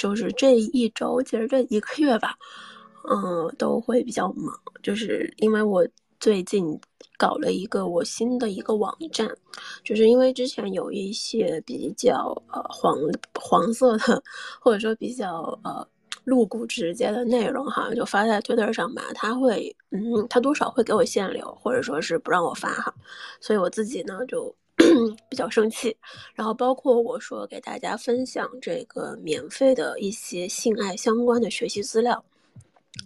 就是这一周，其实这一个月吧，嗯，都会比较忙，就是因为我最近搞了一个我新的一个网站，就是因为之前有一些比较呃黄黄色的，或者说比较呃。露骨直接的内容哈，就发在推特上吧，他会，嗯，他多少会给我限流，或者说是不让我发哈，所以我自己呢就 比较生气。然后包括我说给大家分享这个免费的一些性爱相关的学习资料，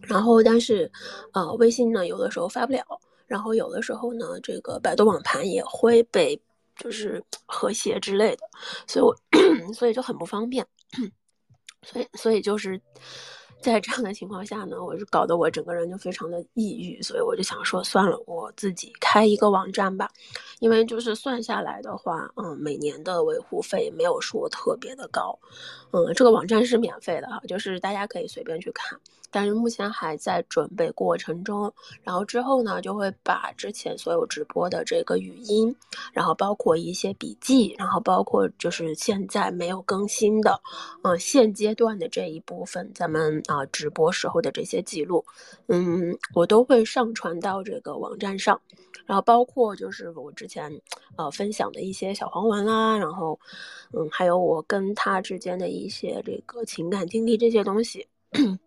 然后但是，呃，微信呢有的时候发不了，然后有的时候呢这个百度网盘也会被就是 和谐之类的，所以我 所以就很不方便。所以，所以就是在这样的情况下呢，我就搞得我整个人就非常的抑郁，所以我就想说，算了，我自己开一个网站吧，因为就是算下来的话，嗯，每年的维护费没有说特别的高，嗯，这个网站是免费的哈，就是大家可以随便去看。但是目前还在准备过程中，然后之后呢，就会把之前所有直播的这个语音，然后包括一些笔记，然后包括就是现在没有更新的，嗯，现阶段的这一部分咱们啊直播时候的这些记录，嗯，我都会上传到这个网站上，然后包括就是我之前呃分享的一些小黄文啦，然后嗯，还有我跟他之间的一些这个情感经历这些东西。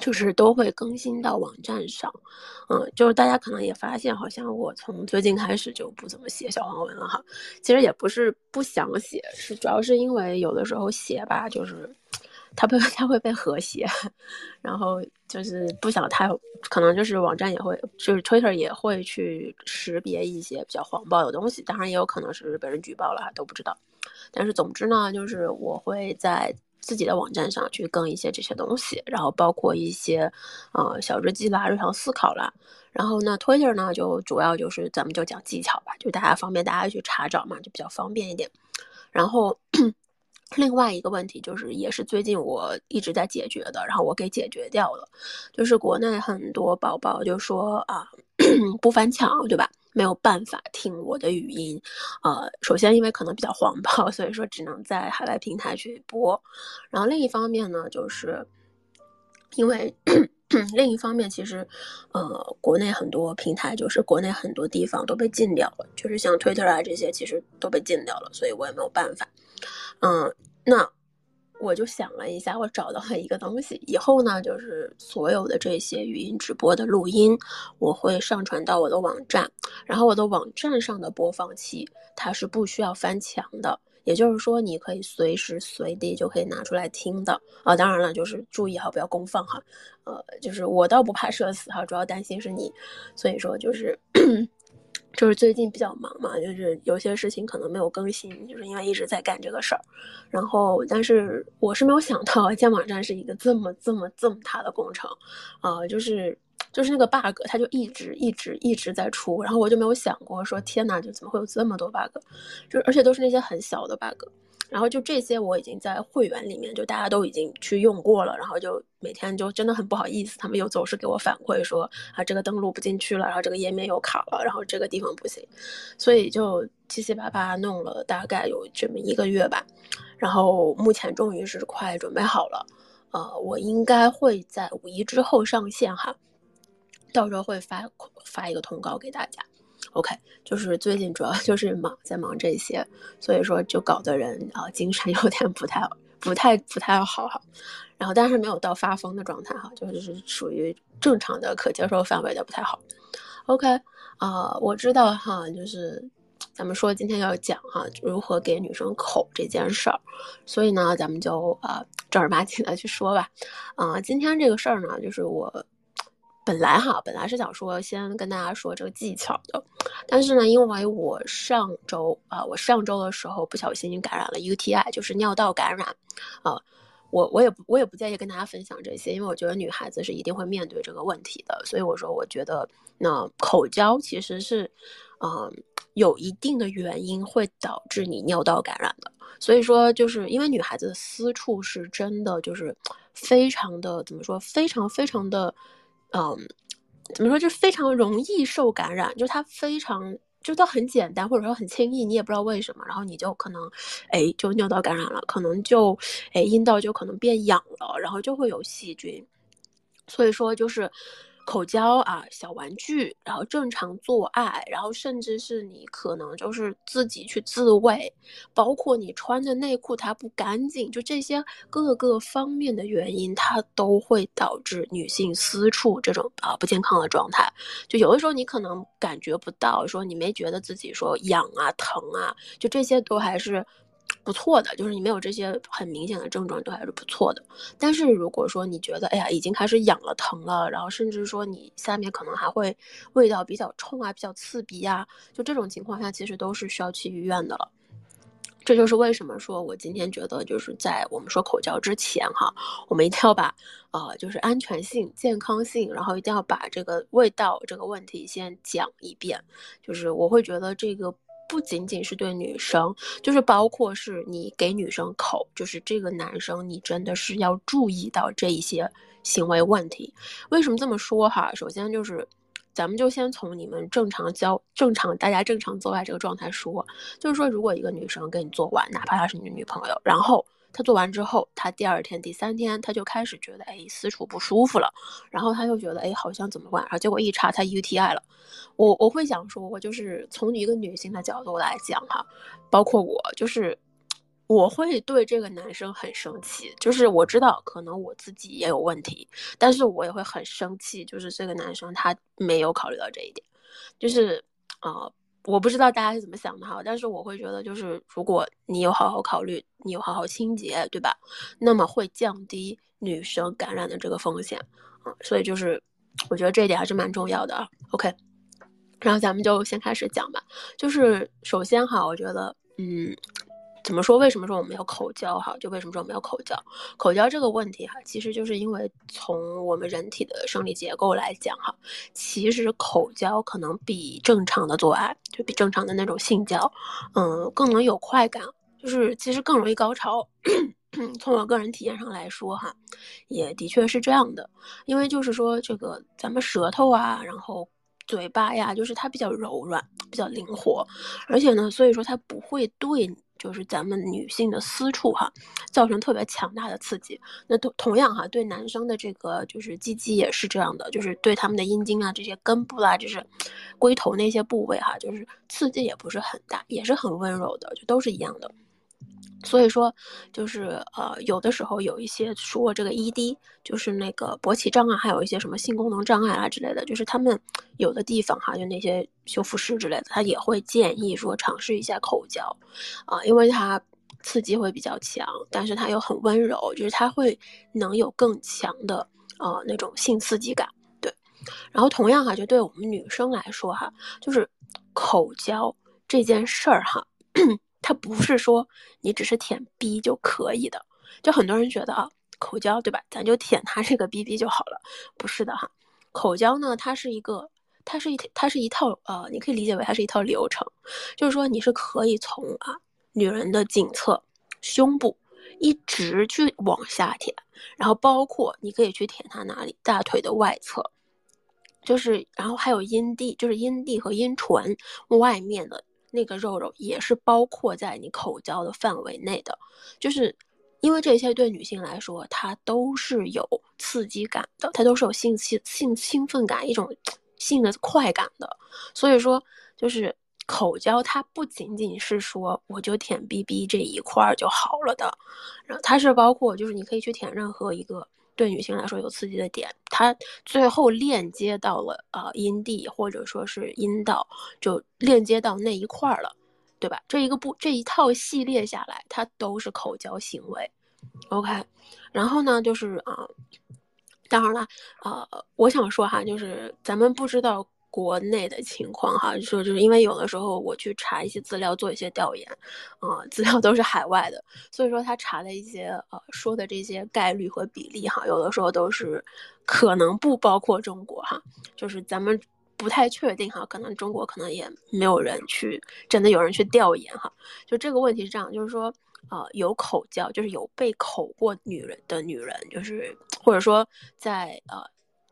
就是都会更新到网站上，嗯，就是大家可能也发现，好像我从最近开始就不怎么写小黄文了哈。其实也不是不想写，是主要是因为有的时候写吧，就是它被 它会被和谐，然后就是不想太，可能就是网站也会，就是 Twitter 也会去识别一些比较黄暴的东西，当然也有可能是被人举报了，都不知道。但是总之呢，就是我会在。自己的网站上去更一些这些东西，然后包括一些，呃，小日记啦、日常思考啦。然后呢，Twitter 呢就主要就是咱们就讲技巧吧，就大家方便大家去查找嘛，就比较方便一点。然后 另外一个问题就是，也是最近我一直在解决的，然后我给解决掉了，就是国内很多宝宝就说啊，不翻墙，对吧？没有办法听我的语音，呃，首先因为可能比较黄暴，所以说只能在海外平台去播。然后另一方面呢，就是因为另一方面，其实呃，国内很多平台，就是国内很多地方都被禁掉了，就是像 Twitter 啊这些，其实都被禁掉了，所以我也没有办法。嗯，那。我就想了一下，我找到了一个东西。以后呢，就是所有的这些语音直播的录音，我会上传到我的网站。然后我的网站上的播放器，它是不需要翻墙的，也就是说，你可以随时随地就可以拿出来听的啊。当然了，就是注意哈，不要公放哈。呃，就是我倒不怕社死哈，主要担心是你，所以说就是。就是最近比较忙嘛，就是有些事情可能没有更新，就是因为一直在干这个事儿。然后，但是我是没有想到 建网站是一个这么这么这么大的工程，啊，就是就是那个 bug，它就一直一直一直在出，然后我就没有想过说天呐，就怎么会有这么多 bug，就而且都是那些很小的 bug。然后就这些我已经在会员里面，就大家都已经去用过了，然后就每天就真的很不好意思，他们又总是给我反馈说啊这个登录不进去了，然后这个页面又卡了，然后这个地方不行，所以就七七八八弄了大概有这么一个月吧，然后目前终于是快准备好了，呃，我应该会在五一之后上线哈，到时候会发发一个通告给大家。OK，就是最近主要 就是忙，在忙这些，所以说就搞得人啊精神 有点不太、不太、不太好哈。然后但是没有到发疯的状态哈，就是属于正常的可接受范围的不太好。OK，啊，我知道哈，就是咱们说今天要讲哈如何给女生口这件事儿，所以呢，咱们就啊正儿八经的去说吧。啊，今天这个事儿呢，就是我。本来哈，本来是想说先跟大家说这个技巧的，但是呢，因为我上周啊，我上周的时候不小心感染了 UTI，就是尿道感染，啊，我我也不我也不介意跟大家分享这些，因为我觉得女孩子是一定会面对这个问题的，所以我说我觉得那口交其实是，嗯，有一定的原因会导致你尿道感染的，所以说就是因为女孩子私处是真的就是非常的怎么说，非常非常的。嗯，怎么说？就是非常容易受感染，就是它非常就都很简单，或者说很轻易，你也不知道为什么，然后你就可能，哎，就尿道感染了，可能就，哎，阴道就可能变痒了，然后就会有细菌，所以说就是。口交啊，小玩具，然后正常做爱，然后甚至是你可能就是自己去自慰，包括你穿的内裤它不干净，就这些各个方面的原因，它都会导致女性私处这种啊不健康的状态。就有的时候你可能感觉不到，说你没觉得自己说痒啊疼啊，就这些都还是。不错的，就是你没有这些很明显的症状都还是不错的。但是如果说你觉得，哎呀，已经开始痒了、疼了，然后甚至说你下面可能还会味道比较冲啊、比较刺鼻啊，就这种情况下，其实都是需要去医院的了。这就是为什么说我今天觉得，就是在我们说口交之前哈，我们一定要把呃，就是安全性、健康性，然后一定要把这个味道这个问题先讲一遍。就是我会觉得这个。不仅仅是对女生，就是包括是你给女生口，就是这个男生，你真的是要注意到这一些行为问题。为什么这么说哈？首先就是，咱们就先从你们正常交、正常大家正常做爱这个状态说，就是说，如果一个女生跟你做完，哪怕她是你的女朋友，然后。他做完之后，他第二天、第三天他就开始觉得哎私处不舒服了，然后他又觉得哎好像怎么办，然后结果一查他 UTI 了。我我会想说，我就是从一个女性的角度来讲哈，包括我就是我会对这个男生很生气，就是我知道可能我自己也有问题，但是我也会很生气，就是这个男生他没有考虑到这一点，就是啊。我不知道大家是怎么想的哈，但是我会觉得，就是如果你有好好考虑，你有好好清洁，对吧？那么会降低女生感染的这个风险啊，所以就是我觉得这一点还是蛮重要的啊。OK，然后咱们就先开始讲吧，就是首先哈，我觉得嗯。怎么说？为什么说我们要口交？哈，就为什么说我们要口交？口交这个问题哈，其实就是因为从我们人体的生理结构来讲哈，其实口交可能比正常的做爱，就比正常的那种性交，嗯，更能有快感，就是其实更容易高潮。从我个人体验上来说哈，也的确是这样的，因为就是说这个咱们舌头啊，然后嘴巴呀，就是它比较柔软，比较灵活，而且呢，所以说它不会对。就是咱们女性的私处哈，造成特别强大的刺激。那同同样哈，对男生的这个就是鸡鸡也是这样的，就是对他们的阴茎啊这些根部啊，就是龟头那些部位哈，就是刺激也不是很大，也是很温柔的，就都是一样的。所以说，就是呃，有的时候有一些说这个 ED，就是那个勃起障碍，还有一些什么性功能障碍啊之类的，就是他们有的地方哈，就那些修复师之类的，他也会建议说尝试一下口交，啊，因为它刺激会比较强，但是它又很温柔，就是它会能有更强的呃那种性刺激感，对。然后同样哈，就对我们女生来说哈，就是口交这件事儿哈。它不是说你只是舔逼就可以的，就很多人觉得啊，口交对吧？咱就舔他这个逼逼就好了，不是的哈。口交呢，它是一个，它是一，它是一套呃，你可以理解为它是一套流程，就是说你是可以从啊女人的颈侧、胸部一直去往下舔，然后包括你可以去舔她哪里，大腿的外侧，就是然后还有阴蒂，就是阴蒂和阴唇外面的。那个肉肉也是包括在你口交的范围内的，就是因为这些对女性来说，它都是有刺激感的，它都是有性兴性兴奋感，一种性的快感的。所以说，就是口交它不仅仅是说我就舔 BB 这一块儿就好了的，然后它是包括就是你可以去舔任何一个。对女性来说有刺激的点，它最后链接到了呃阴蒂或者说是阴道，就链接到那一块儿了，对吧？这一个步这一套系列下来，它都是口交行为，OK。然后呢，就是啊，当然了，呃，我想说哈，就是咱们不知道。国内的情况哈，说就是因为有的时候我去查一些资料，做一些调研，啊，资料都是海外的，所以说他查的一些呃说的这些概率和比例哈，有的时候都是可能不包括中国哈，就是咱们不太确定哈，可能中国可能也没有人去真的有人去调研哈，就这个问题是这样，就是说呃有口交，就是有被口过女人的女人，就是或者说在呃。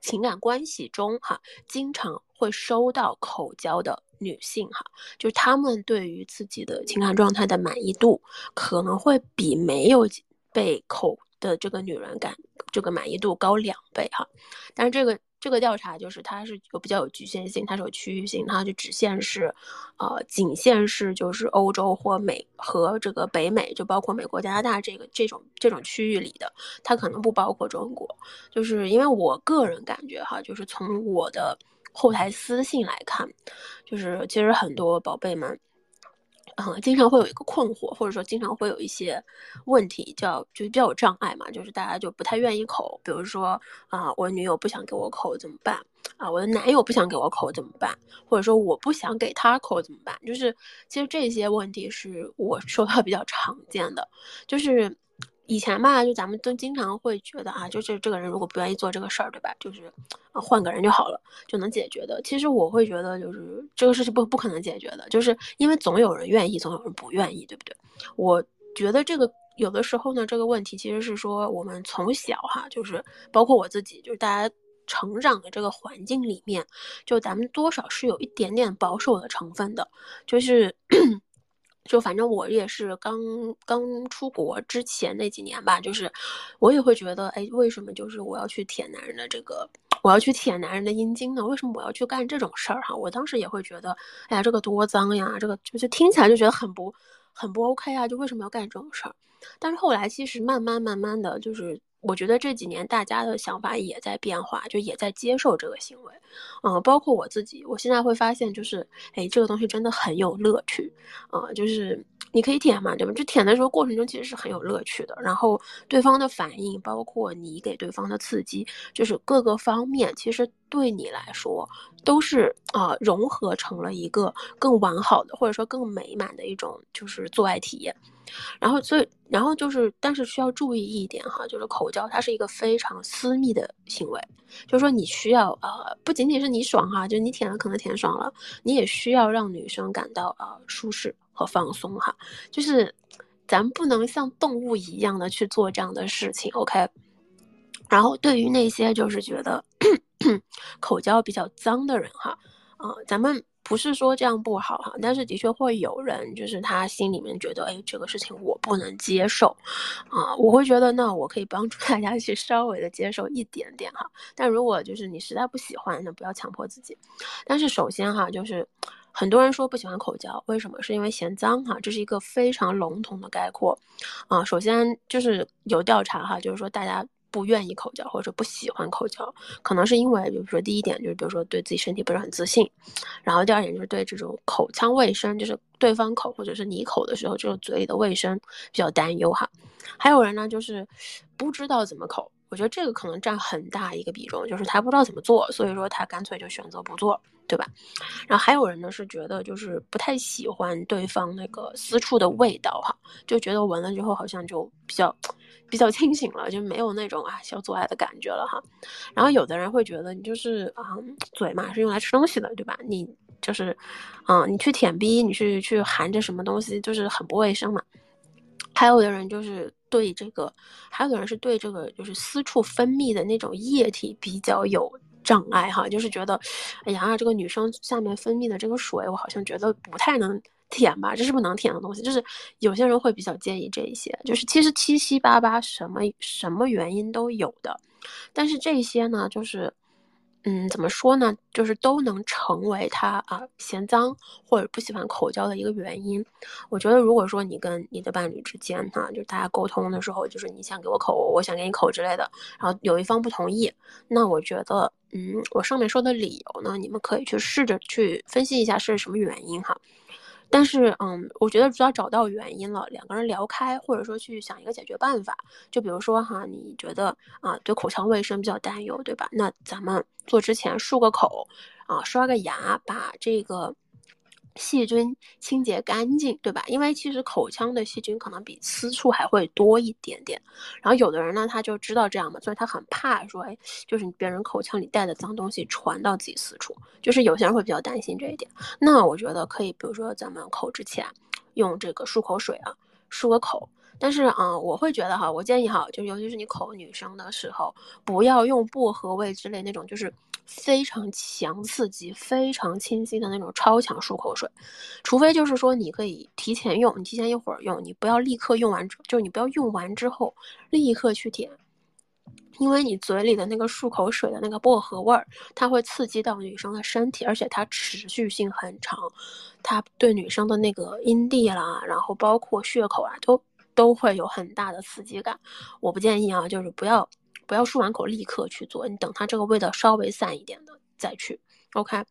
情感关系中，哈，经常会收到口交的女性哈，就是她们对于自己的情感状态的满意度可能会比没有被口的这个女人感这个满意度高两倍哈。但是这个这个调查就是它是有比较有局限性，它是有区域性，它就只限是，呃，仅限是就是欧洲或美和这个北美，就包括美国、加拿大这个这种这种区域里的，它可能不包括中国。就是因为我个人感觉哈，就是从我的。后台私信来看，就是其实很多宝贝们，嗯，经常会有一个困惑，或者说经常会有一些问题，叫就是比较有障碍嘛，就是大家就不太愿意口，比如说啊，我女友不想给我口怎么办？啊，我的男友不想给我口怎么办？或者说我不想给他口怎么办？就是其实这些问题是我收到比较常见的，就是。以前吧，就咱们都经常会觉得啊，就是这个人如果不愿意做这个事儿，对吧？就是，换个人就好了，就能解决的。其实我会觉得，就是这个事情不不可能解决的，就是因为总有人愿意，总有人不愿意，对不对？我觉得这个有的时候呢，这个问题其实是说我们从小哈，就是包括我自己，就是大家成长的这个环境里面，就咱们多少是有一点点保守的成分的，就是。就反正我也是刚刚出国之前那几年吧，就是我也会觉得，哎，为什么就是我要去舔男人的这个，我要去舔男人的阴茎呢？为什么我要去干这种事儿哈？我当时也会觉得，哎呀，这个多脏呀，这个就是听起来就觉得很不很不 OK 啊，就为什么要干这种事儿？但是后来其实慢慢慢慢的就是。我觉得这几年大家的想法也在变化，就也在接受这个行为，嗯，包括我自己，我现在会发现，就是，哎，这个东西真的很有乐趣，啊，就是你可以舔嘛，对吧？就舔的时候过程中其实是很有乐趣的，然后对方的反应，包括你给对方的刺激，就是各个方面，其实对你来说都是啊，融合成了一个更完好的，或者说更美满的一种就是做爱体验。然后，所以，然后就是，但是需要注意一点哈，就是口交它是一个非常私密的行为，就是说你需要呃，不仅仅是你爽哈，就你舔了可能舔爽了，你也需要让女生感到呃舒适和放松哈，就是咱不能像动物一样的去做这样的事情，OK。然后对于那些就是觉得 口交比较脏的人哈，啊，咱们。不是说这样不好哈，但是的确会有人，就是他心里面觉得，哎，这个事情我不能接受，啊，我会觉得那我可以帮助大家去稍微的接受一点点哈。但如果就是你实在不喜欢，那不要强迫自己。但是首先哈，就是很多人说不喜欢口交，为什么？是因为嫌脏哈，这是一个非常笼统的概括，啊，首先就是有调查哈，就是说大家。不愿意口交或者不喜欢口交，可能是因为，比如说第一点就是，比如说对自己身体不是很自信，然后第二点就是对这种口腔卫生，就是对方口或者是你口的时候，就是嘴里的卫生比较担忧哈。还有人呢，就是不知道怎么口，我觉得这个可能占很大一个比重，就是他不知道怎么做，所以说他干脆就选择不做，对吧？然后还有人呢是觉得就是不太喜欢对方那个私处的味道哈，就觉得闻了之后好像就比较。比较清醒了，就没有那种啊小做爱的感觉了哈。然后有的人会觉得你就是啊嘴嘛是用来吃东西的，对吧？你就是，嗯，你去舔逼，你去去含着什么东西，就是很不卫生嘛。还有的人就是对这个，还有的人是对这个就是私处分泌的那种液体比较有障碍哈，就是觉得，哎呀，这个女生下面分泌的这个水，我好像觉得不太能。舔吧，这是不能舔的东西。就是有些人会比较介意这一些，就是其实七七八八什么什么原因都有的，但是这些呢，就是嗯，怎么说呢，就是都能成为他啊嫌脏或者不喜欢口交的一个原因。我觉得，如果说你跟你的伴侣之间哈，就大家沟通的时候，就是你想给我口，我想给你口之类的，然后有一方不同意，那我觉得，嗯，我上面说的理由呢，你们可以去试着去分析一下是什么原因哈。但是，嗯，我觉得只要找到原因了，两个人聊开，或者说去想一个解决办法，就比如说哈，你觉得啊，对口腔卫生比较担忧，对吧？那咱们做之前漱个口，啊，刷个牙，把这个。细菌清洁干净，对吧？因为其实口腔的细菌可能比私处还会多一点点。然后有的人呢，他就知道这样嘛，所以他很怕说，哎，就是别人口腔里带的脏东西传到自己私处。就是有些人会比较担心这一点。那我觉得可以，比如说咱们口之前用这个漱口水啊，漱个口。但是啊，我会觉得哈，我建议哈，就尤其是你口女生的时候，不要用薄荷味之类那种，就是非常强刺激、非常清新的那种超强漱口水。除非就是说你可以提前用，你提前一会儿用，你不要立刻用完，就是你不要用完之后立刻去舔。因为你嘴里的那个漱口水的那个薄荷味儿，它会刺激到女生的身体，而且它持续性很长，它对女生的那个阴蒂啦，然后包括血口啊，都都会有很大的刺激感。我不建议啊，就是不要不要漱完口立刻去做，你等它这个味道稍微散一点的再去。OK，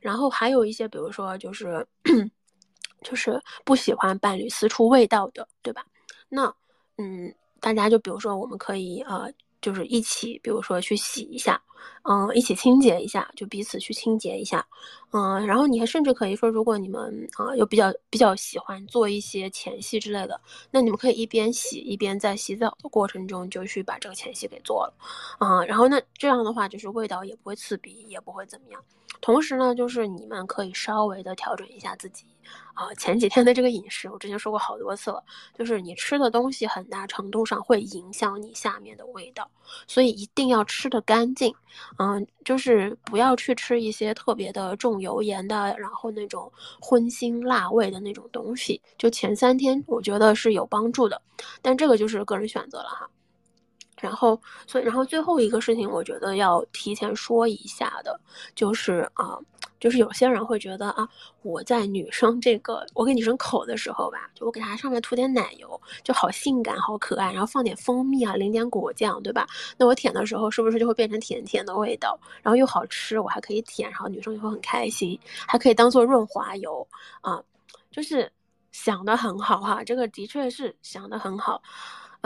然后还有一些，比如说就是 就是不喜欢伴侣私处味道的，对吧？那嗯，大家就比如说我们可以啊。就是一起，比如说去洗一下，嗯，一起清洁一下，就彼此去清洁一下，嗯，然后你还甚至可以说，如果你们啊有比较比较喜欢做一些前戏之类的，那你们可以一边洗一边在洗澡的过程中就去把这个前戏给做了，啊，然后那这样的话就是味道也不会刺鼻，也不会怎么样。同时呢，就是你们可以稍微的调整一下自己。啊，前几天的这个饮食，我之前说过好多次了，就是你吃的东西很大程度上会影响你下面的味道，所以一定要吃的干净，嗯，就是不要去吃一些特别的重油盐的，然后那种荤腥辣味的那种东西，就前三天我觉得是有帮助的，但这个就是个人选择了哈。然后，所以，然后最后一个事情，我觉得要提前说一下的，就是啊，就是有些人会觉得啊，我在女生这个，我给女生口的时候吧，就我给她上面涂点奶油，就好性感，好可爱，然后放点蜂蜜啊，淋点果酱，对吧？那我舔的时候是不是就会变成甜甜的味道？然后又好吃，我还可以舔，然后女生也会很开心，还可以当做润滑油啊，就是想的很好哈，这个的确是想的很好。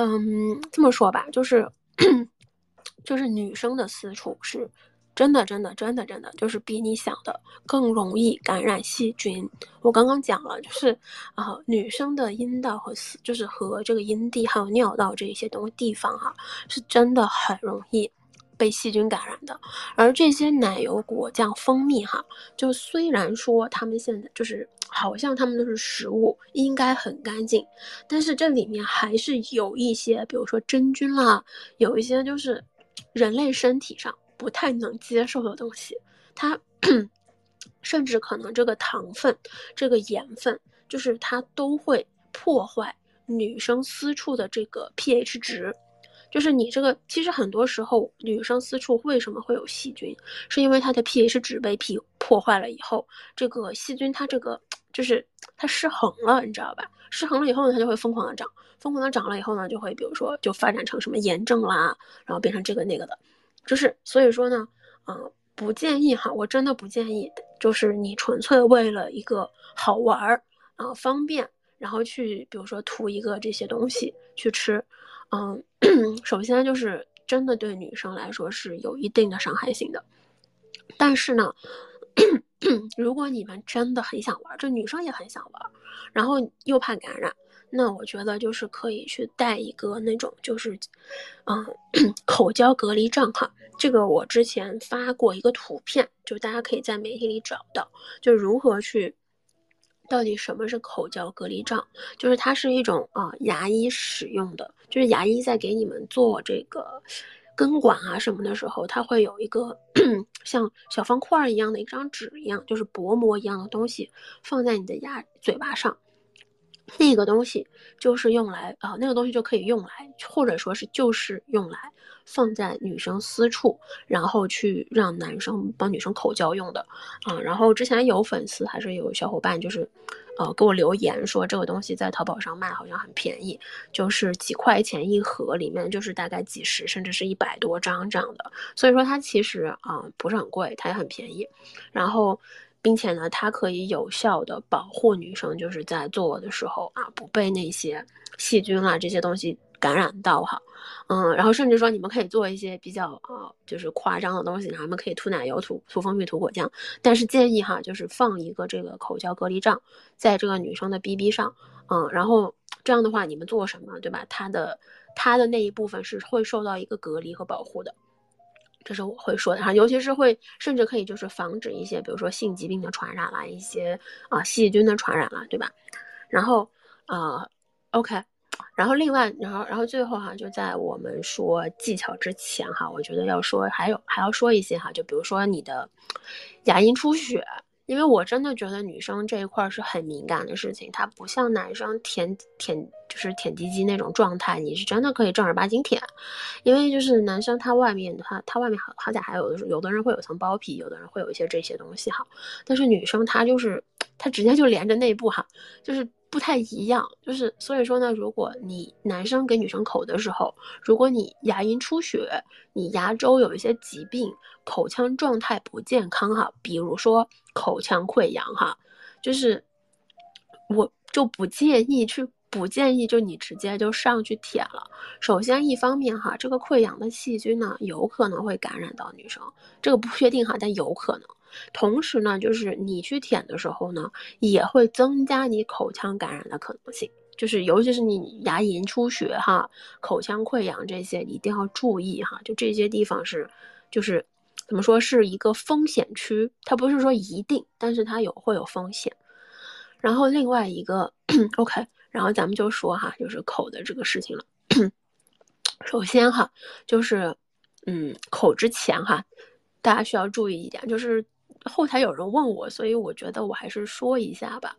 嗯，这么说吧，就是，就是女生的私处是，真的，真的，真的，真的，就是比你想的更容易感染细菌。我刚刚讲了，就是啊，女生的阴道和私，就是和这个阴蒂还有尿道这一些东地方哈，是真的很容易。被细菌感染的，而这些奶油、果酱、蜂蜜，哈，就虽然说他们现在就是好像他们都是食物，应该很干净，但是这里面还是有一些，比如说真菌啦，有一些就是人类身体上不太能接受的东西，它 甚至可能这个糖分、这个盐分，就是它都会破坏女生私处的这个 pH 值。就是你这个，其实很多时候女生私处为什么会有细菌，是因为它的 pH 值被 P 破坏了以后，这个细菌它这个就是它失衡了，你知道吧？失衡了以后呢，它就会疯狂的长，疯狂的长了以后呢，就会比如说就发展成什么炎症啦，然后变成这个那个的，就是所以说呢，嗯，不建议哈，我真的不建议，就是你纯粹为了一个好玩儿啊方便，然后去比如说涂一个这些东西去吃。嗯，首先就是真的对女生来说是有一定的伤害性的，但是呢，如果你们真的很想玩，这女生也很想玩，然后又怕感染，那我觉得就是可以去带一个那种就是，嗯，口交隔离杖哈。这个我之前发过一个图片，就大家可以在媒体里找到，就如何去。到底什么是口交隔离杖？就是它是一种啊，牙医使用的，就是牙医在给你们做这个根管啊什么的时候，它会有一个 像小方块一样的一张纸一样，就是薄膜一样的东西放在你的牙嘴巴上。那个东西就是用来啊，那个东西就可以用来，或者说是就是用来放在女生私处，然后去让男生帮女生口交用的啊。然后之前有粉丝还是有小伙伴就是，呃，给我留言说这个东西在淘宝上卖好像很便宜，就是几块钱一盒，里面就是大概几十甚至是一百多张这样的。所以说它其实啊不是很贵，它也很便宜。然后。并且呢，它可以有效的保护女生，就是在做的时候啊，不被那些细菌啦这些东西感染到哈。嗯，然后甚至说你们可以做一些比较啊，就是夸张的东西，然后你们可以涂奶油、涂涂蜂蜜、涂果酱，但是建议哈，就是放一个这个口交隔离杖在这个女生的 BB 上，嗯，然后这样的话你们做什么，对吧？她的她的那一部分是会受到一个隔离和保护的。这是我会说的哈，尤其是会甚至可以就是防止一些，比如说性疾病的传染啦，一些啊细菌的传染啦，对吧？然后啊，OK，然后另外，然后然后最后哈，就在我们说技巧之前哈，我觉得要说还有还要说一些哈，就比如说你的牙龈出血。因为我真的觉得女生这一块是很敏感的事情，它不像男生舔舔就是舔鸡鸡那种状态，你是真的可以正儿八经舔。因为就是男生他外面他他外面好好歹还有的是有的人会有层包皮，有的人会有一些这些东西哈，但是女生她就是她直接就连着内部哈，就是。不太一样，就是所以说呢，如果你男生给女生口的时候，如果你牙龈出血，你牙周有一些疾病，口腔状态不健康哈，比如说口腔溃疡哈，就是我就不建议去，不建议就你直接就上去舔了。首先一方面哈，这个溃疡的细菌呢，有可能会感染到女生，这个不确定哈，但有可能。同时呢，就是你去舔的时候呢，也会增加你口腔感染的可能性。就是尤其是你牙龈出血哈、口腔溃疡这些，一定要注意哈。就这些地方是，就是怎么说是一个风险区，它不是说一定，但是它有会有风险。然后另外一个，OK，然后咱们就说哈，就是口的这个事情了。首先哈，就是嗯，口之前哈，大家需要注意一点，就是。后台有人问我，所以我觉得我还是说一下吧。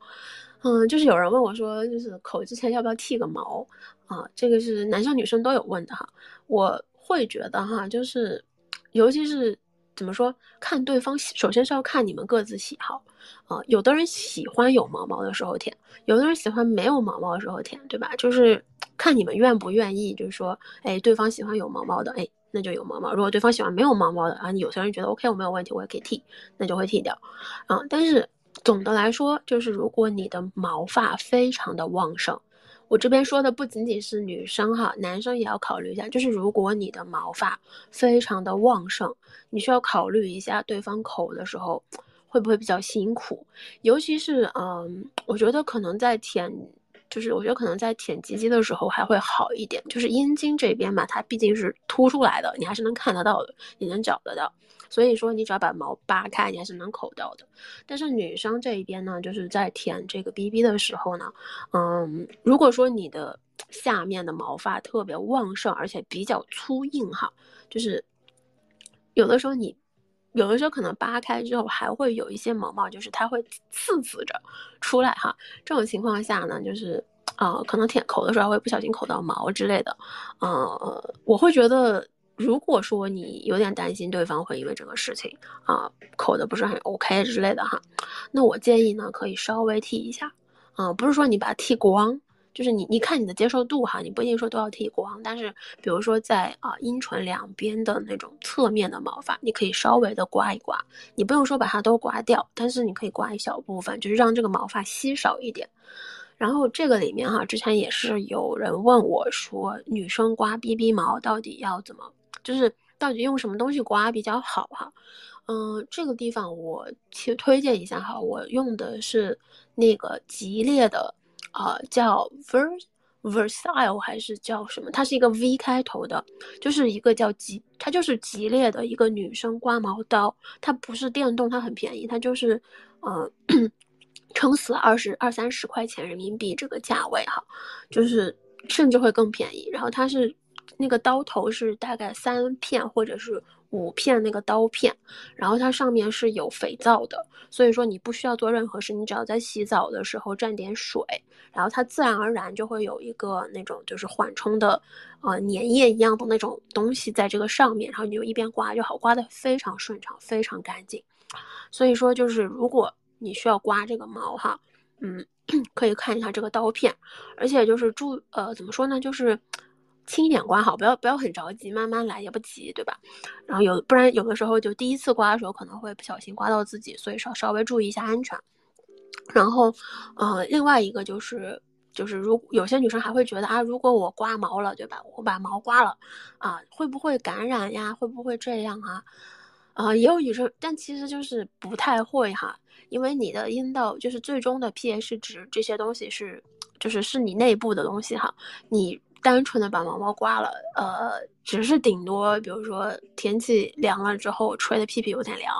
嗯，就是有人问我说，就是口之前要不要剃个毛啊？这个是男生女生都有问的哈。我会觉得哈，就是尤其是怎么说，看对方，首先是要看你们各自喜好啊。有的人喜欢有毛毛的时候舔，有的人喜欢没有毛毛的时候舔，对吧？就是看你们愿不愿意，就是说，哎，对方喜欢有毛毛的，哎。那就有毛毛。如果对方喜欢没有毛毛的啊，有些人觉得 OK，我没有问题，我也可以剃，那就会剃掉啊。但是总的来说，就是如果你的毛发非常的旺盛，我这边说的不仅仅是女生哈，男生也要考虑一下。就是如果你的毛发非常的旺盛，你需要考虑一下对方口的时候会不会比较辛苦，尤其是嗯，我觉得可能在舔。就是我觉得可能在舔鸡鸡的时候还会好一点，就是阴茎这边嘛，它毕竟是凸出来的，你还是能看得到的，你能找得到。所以说你只要把毛扒开，你还是能口到的。但是女生这一边呢，就是在舔这个 BB 的时候呢，嗯，如果说你的下面的毛发特别旺盛，而且比较粗硬哈，就是有的时候你。有的时候可能扒开之后还会有一些毛毛，就是它会刺刺着出来哈。这种情况下呢，就是呃，可能舔口的时候会不小心口到毛之类的。呃，我会觉得，如果说你有点担心对方会因为这个事情啊口的不是很 OK 之类的哈，那我建议呢可以稍微剃一下啊，不是说你把它剃光。就是你，你看你的接受度哈，你不一定说都要剃光，但是比如说在啊阴唇两边的那种侧面的毛发，你可以稍微的刮一刮，你不用说把它都刮掉，但是你可以刮一小部分，就是让这个毛发稀少一点。然后这个里面哈，之前也是有人问我说，女生刮 BB 毛到底要怎么，就是到底用什么东西刮比较好哈？嗯，这个地方我去推荐一下哈，我用的是那个吉列的。啊，叫 vers versile 还是叫什么？它是一个 V 开头的，就是一个叫吉，它就是吉列的一个女生刮毛刀，它不是电动，它很便宜，它就是，呃，撑死二十二三十块钱人民币这个价位哈，就是甚至会更便宜。然后它是那个刀头是大概三片或者是。五片那个刀片，然后它上面是有肥皂的，所以说你不需要做任何事，你只要在洗澡的时候蘸点水，然后它自然而然就会有一个那种就是缓冲的，呃粘液一样的那种东西在这个上面，然后你就一边刮就好，刮的非常顺畅，非常干净。所以说就是如果你需要刮这个毛哈，嗯，可以看一下这个刀片，而且就是注呃怎么说呢，就是。轻一点刮好，不要不要很着急，慢慢来也不急，对吧？然后有不然有的时候就第一次刮的时候可能会不小心刮到自己，所以稍稍微注意一下安全。然后，呃，另外一个就是就是如有些女生还会觉得啊，如果我刮毛了，对吧？我把毛刮了，啊，会不会感染呀？会不会这样啊？啊，也有女生，但其实就是不太会哈，因为你的阴道就是最终的 pH 值这些东西是就是是你内部的东西哈，你。单纯的把毛毛刮了，呃，只是顶多比如说天气凉了之后吹的屁屁有点凉，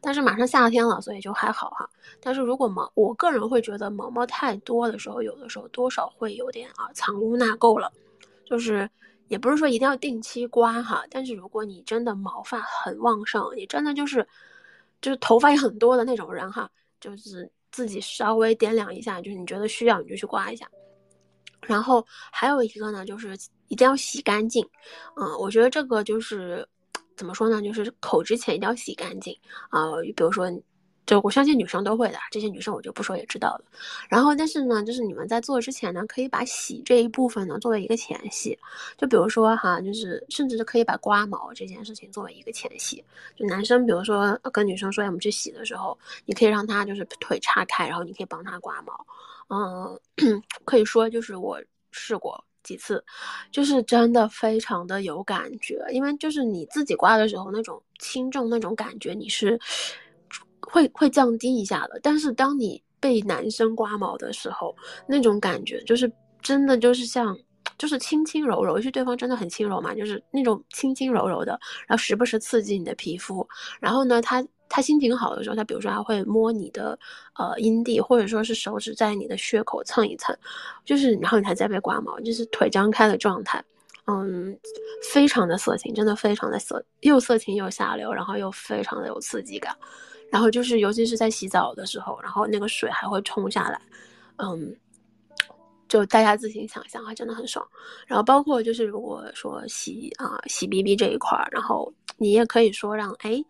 但是马上夏天了，所以就还好哈。但是如果毛，我个人会觉得毛毛太多的时候，有的时候多少会有点啊藏污纳垢了，就是也不是说一定要定期刮哈，但是如果你真的毛发很旺盛，你真的就是就是头发也很多的那种人哈，就是自己稍微掂量一下，就是你觉得需要你就去刮一下。然后还有一个呢，就是一定要洗干净，嗯，我觉得这个就是怎么说呢，就是口之前一定要洗干净啊。比如说，就我相信女生都会的，这些女生我就不说也知道了。然后，但是呢，就是你们在做之前呢，可以把洗这一部分呢作为一个前戏。就比如说哈，就是甚至是可以把刮毛这件事情作为一个前戏。就男生比如说跟女生说，我们去洗的时候，你可以让他就是腿岔开，然后你可以帮他刮毛。嗯，可以说就是我试过几次，就是真的非常的有感觉，因为就是你自己刮的时候那种轻重那种感觉你是会会降低一下的，但是当你被男生刮毛的时候，那种感觉就是真的就是像就是轻轻柔柔，因为对方真的很轻柔嘛，就是那种轻轻柔柔的，然后时不时刺激你的皮肤，然后呢他。他心情好的时候，他比如说他会摸你的呃阴蒂，或者说是手指在你的血口蹭一蹭，就是然后你还在被刮毛，就是腿张开的状态，嗯，非常的色情，真的非常的色，又色情又下流，然后又非常的有刺激感，然后就是尤其是在洗澡的时候，然后那个水还会冲下来，嗯，就大家自行想象啊，真的很爽。然后包括就是如果说洗啊洗 BB 这一块儿，然后你也可以说让哎。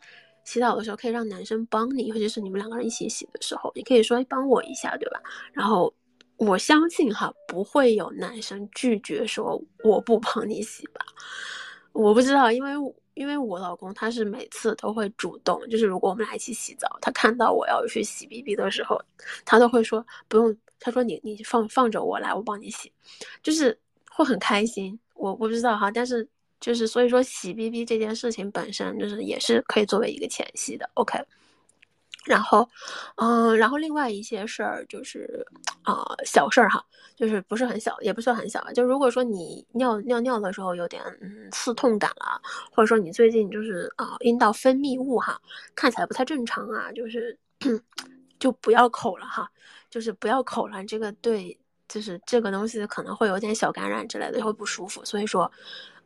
洗澡的时候可以让男生帮你，或者是你们两个人一起洗的时候，你可以说帮我一下，对吧？然后我相信哈，不会有男生拒绝说我不帮你洗吧？我不知道，因为因为我老公他是每次都会主动，就是如果我们俩一起洗澡，他看到我要去洗 BB 的时候，他都会说不用，他说你你放放着我来，我帮你洗，就是会很开心。我不知道哈，但是。就是所以说洗 BB 这件事情本身就是也是可以作为一个前戏的，OK。然后，嗯，然后另外一些事儿就是啊小事儿哈，就是不是很小，也不算很小。就如果说你尿尿尿的时候有点嗯刺痛感了，或者说你最近就是啊阴道分泌物哈看起来不太正常啊，就是 就不要口了哈，就是不要口了，这个对。就是这个东西可能会有点小感染之类的，会不舒服，所以说，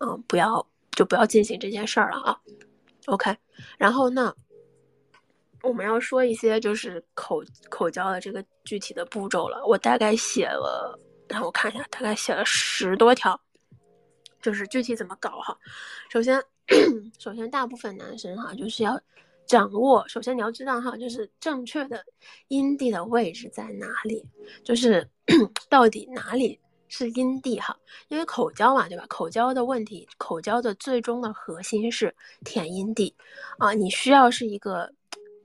嗯，不要就不要进行这件事儿了啊。OK，然后呢，我们要说一些就是口口交的这个具体的步骤了。我大概写了，让我看一下，大概写了十多条，就是具体怎么搞哈。首先，首先大部分男生哈就是要。掌握，首先你要知道哈，就是正确的阴蒂的位置在哪里，就是 到底哪里是阴蒂哈？因为口交嘛，对吧？口交的问题，口交的最终的核心是舔阴蒂啊，你需要是一个，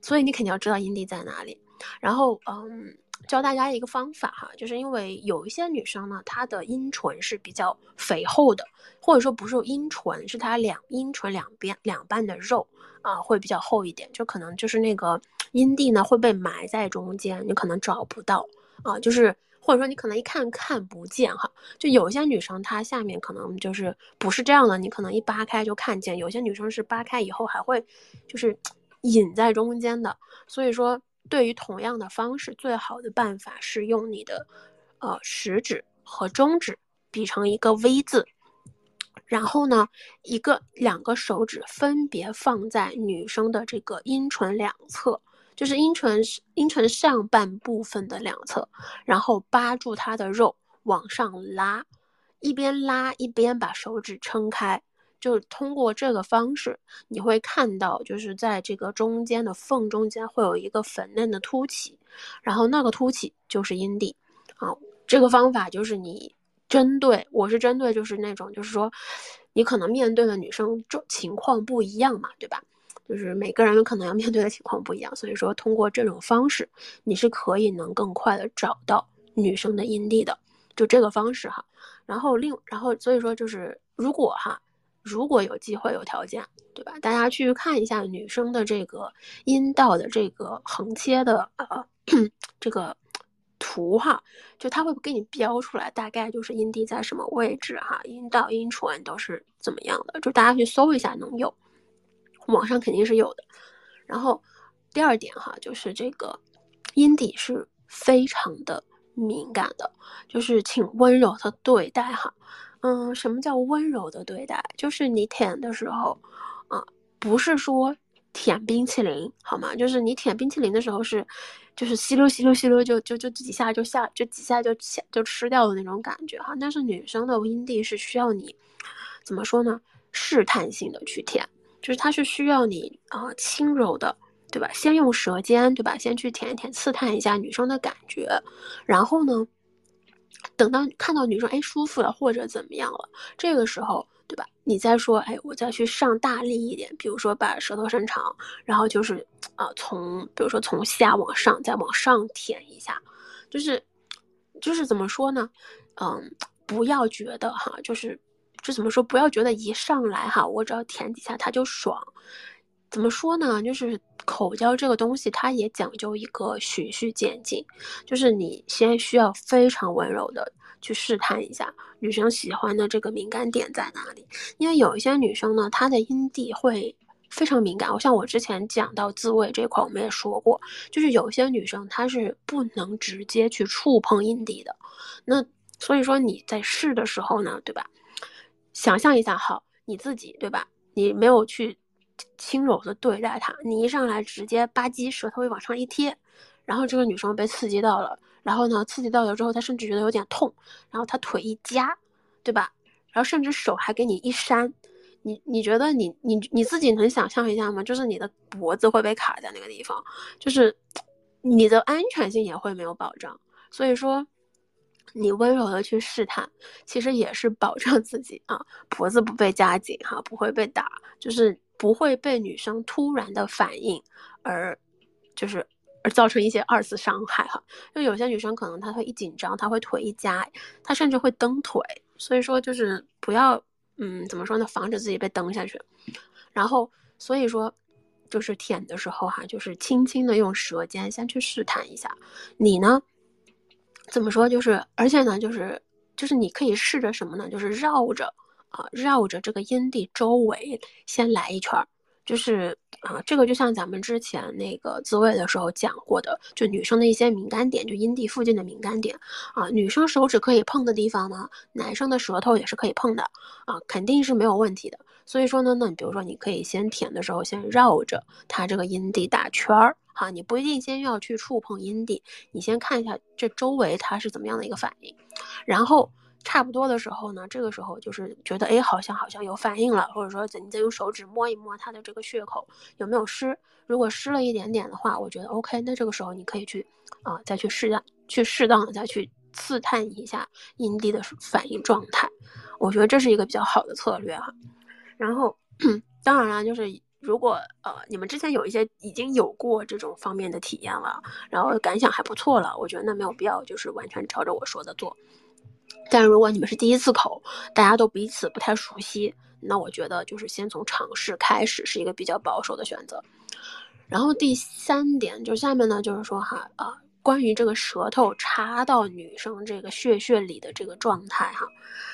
所以你肯定要知道阴蒂在哪里。然后，嗯，教大家一个方法哈，就是因为有一些女生呢，她的阴唇是比较肥厚的，或者说不是阴唇，是她两阴唇两边两半的肉。啊，会比较厚一点，就可能就是那个阴蒂呢会被埋在中间，你可能找不到啊，就是或者说你可能一看看不见哈，就有些女生她下面可能就是不是这样的，你可能一扒开就看见，有些女生是扒开以后还会就是 隐在中间的，所以说对于同样的方式，最好的办法是用你的呃食指和中指比成一个 V 字。然后呢，一个两个手指分别放在女生的这个阴唇两侧，就是阴唇阴唇上半部分的两侧，然后扒住她的肉往上拉，一边拉一边把手指撑开，就通过这个方式，你会看到就是在这个中间的缝中间会有一个粉嫩的凸起，然后那个凸起就是阴蒂，啊，这个方法就是你。针对我是针对，就是那种，就是说，你可能面对的女生状情况不一样嘛，对吧？就是每个人可能要面对的情况不一样，所以说通过这种方式，你是可以能更快的找到女生的阴蒂的，就这个方式哈。然后另然后所以说就是如果哈，如果有机会有条件，对吧？大家去看一下女生的这个阴道的这个横切的呃 这个。图哈，就它会给你标出来，大概就是阴蒂在什么位置哈，阴道、阴唇都是怎么样的，就大家去搜一下能有，网上肯定是有的。然后第二点哈，就是这个阴蒂是非常的敏感的，就是请温柔的对待哈。嗯，什么叫温柔的对待？就是你舔的时候，啊，不是说舔冰淇淋好吗？就是你舔冰淇淋的时候是，就是吸溜吸溜吸溜就就就几下就下就几下就下就吃掉的那种感觉哈。但是女生的阴蒂是需要你怎么说呢？试探性的去舔，就是它是需要你啊轻柔的，对吧？先用舌尖，对吧？先去舔一舔，刺探一下女生的感觉，然后呢？等到看到女生哎舒服了或者怎么样了，这个时候对吧？你再说哎，我再去上大力一点，比如说把舌头伸长，然后就是啊从比如说从下往上再往上舔一下，就是就是怎么说呢？嗯，不要觉得哈，就是就怎么说？不要觉得一上来哈，我只要舔几下它就爽。怎么说呢？就是口交这个东西，它也讲究一个循序渐进，就是你先需要非常温柔的去试探一下女生喜欢的这个敏感点在哪里。因为有一些女生呢，她的阴蒂会非常敏感。我像我之前讲到自慰这块，我们也说过，就是有些女生她是不能直接去触碰阴蒂的。那所以说你在试的时候呢，对吧？想象一下，好，你自己对吧？你没有去。轻柔的对待他，你一上来直接吧唧舌头会往上一贴，然后这个女生被刺激到了，然后呢刺激到了之后，她甚至觉得有点痛，然后她腿一夹，对吧？然后甚至手还给你一扇，你你觉得你你你自己能想象一下吗？就是你的脖子会被卡在那个地方，就是你的安全性也会没有保障。所以说，你温柔的去试探，其实也是保障自己啊，脖子不被夹紧哈，不会被打，就是。不会被女生突然的反应而，就是而造成一些二次伤害哈。就有些女生可能她会一紧张，她会腿一夹，她甚至会蹬腿。所以说就是不要，嗯，怎么说呢？防止自己被蹬下去。然后所以说，就是舔的时候哈，就是轻轻的用舌尖先去试探一下。你呢，怎么说？就是而且呢，就是就是你可以试着什么呢？就是绕着。啊，绕着这个阴蒂周围先来一圈儿，就是啊，这个就像咱们之前那个自慰的时候讲过的，就女生的一些敏感点，就阴蒂附近的敏感点啊，女生手指可以碰的地方呢，男生的舌头也是可以碰的啊，肯定是没有问题的。所以说呢，那你比如说，你可以先舔的时候先绕着它这个阴蒂打圈儿，哈，你不一定先要去触碰阴蒂，你先看一下这周围它是怎么样的一个反应，然后。差不多的时候呢，这个时候就是觉得哎，好像好像有反应了，或者说你再用手指摸一摸它的这个血口有没有湿，如果湿了一点点的话，我觉得 OK，那这个时候你可以去啊，再去适当去适当的再去刺探一下阴蒂的反应状态，我觉得这是一个比较好的策略哈。然后当然了，就是如果呃你们之前有一些已经有过这种方面的体验了，然后感想还不错了，我觉得那没有必要就是完全照着我说的做。但如果你们是第一次口，大家都彼此不太熟悉，那我觉得就是先从尝试开始是一个比较保守的选择。然后第三点就下面呢，就是说哈啊，关于这个舌头插到女生这个穴穴里的这个状态哈，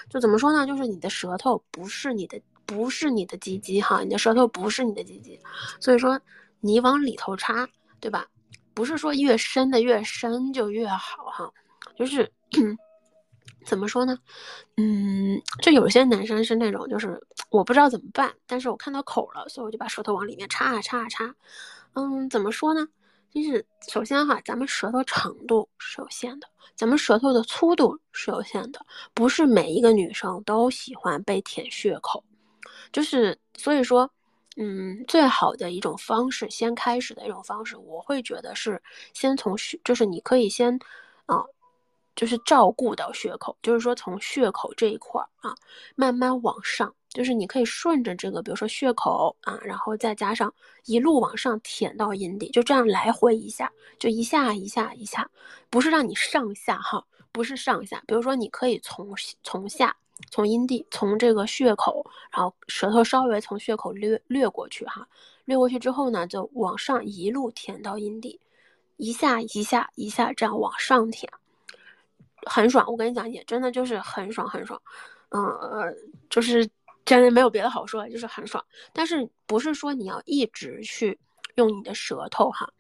就怎么说呢？就是你的舌头不是你的，不是你的鸡鸡哈，你的舌头不是你的鸡鸡，所以说你往里头插，对吧？不是说越深的越深就越好哈，就是。怎么说呢？嗯，就有些男生是那种，就是我不知道怎么办，但是我看到口了，所以我就把舌头往里面插啊插啊插。嗯，怎么说呢？就是首先哈，咱们舌头长度是有限的，咱们舌头的粗度是有限的，不是每一个女生都喜欢被舔血口。就是所以说，嗯，最好的一种方式，先开始的一种方式，我会觉得是先从，就是你可以先啊。就是照顾到血口，就是说从血口这一块啊，慢慢往上，就是你可以顺着这个，比如说血口啊，然后再加上一路往上舔到阴蒂，就这样来回一下，就一下一下一下，不是让你上下哈，不是上下，比如说你可以从从下，从阴蒂，从这个血口，然后舌头稍微从血口掠掠过去哈，掠过去之后呢，就往上一路舔到阴蒂，一下一下一下这样往上舔。很爽。我跟你讲，也真的就是很爽很爽，嗯呃，就是真的没有别的好说，就是很爽。但是不是说你要一直去用你的舌头哈？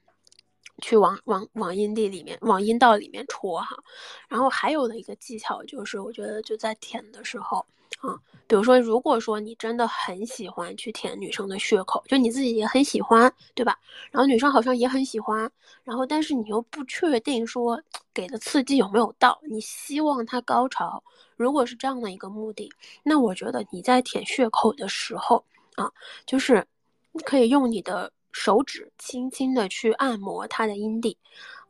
去往往往阴蒂里面，往阴道里面戳哈，然后还有的一个技巧就是，我觉得就在舔的时候啊，比如说，如果说你真的很喜欢去舔女生的血口，就你自己也很喜欢，对吧？然后女生好像也很喜欢，然后但是你又不确定说给的刺激有没有到，你希望她高潮，如果是这样的一个目的，那我觉得你在舔血口的时候啊，就是可以用你的。手指轻轻的去按摩他的阴蒂，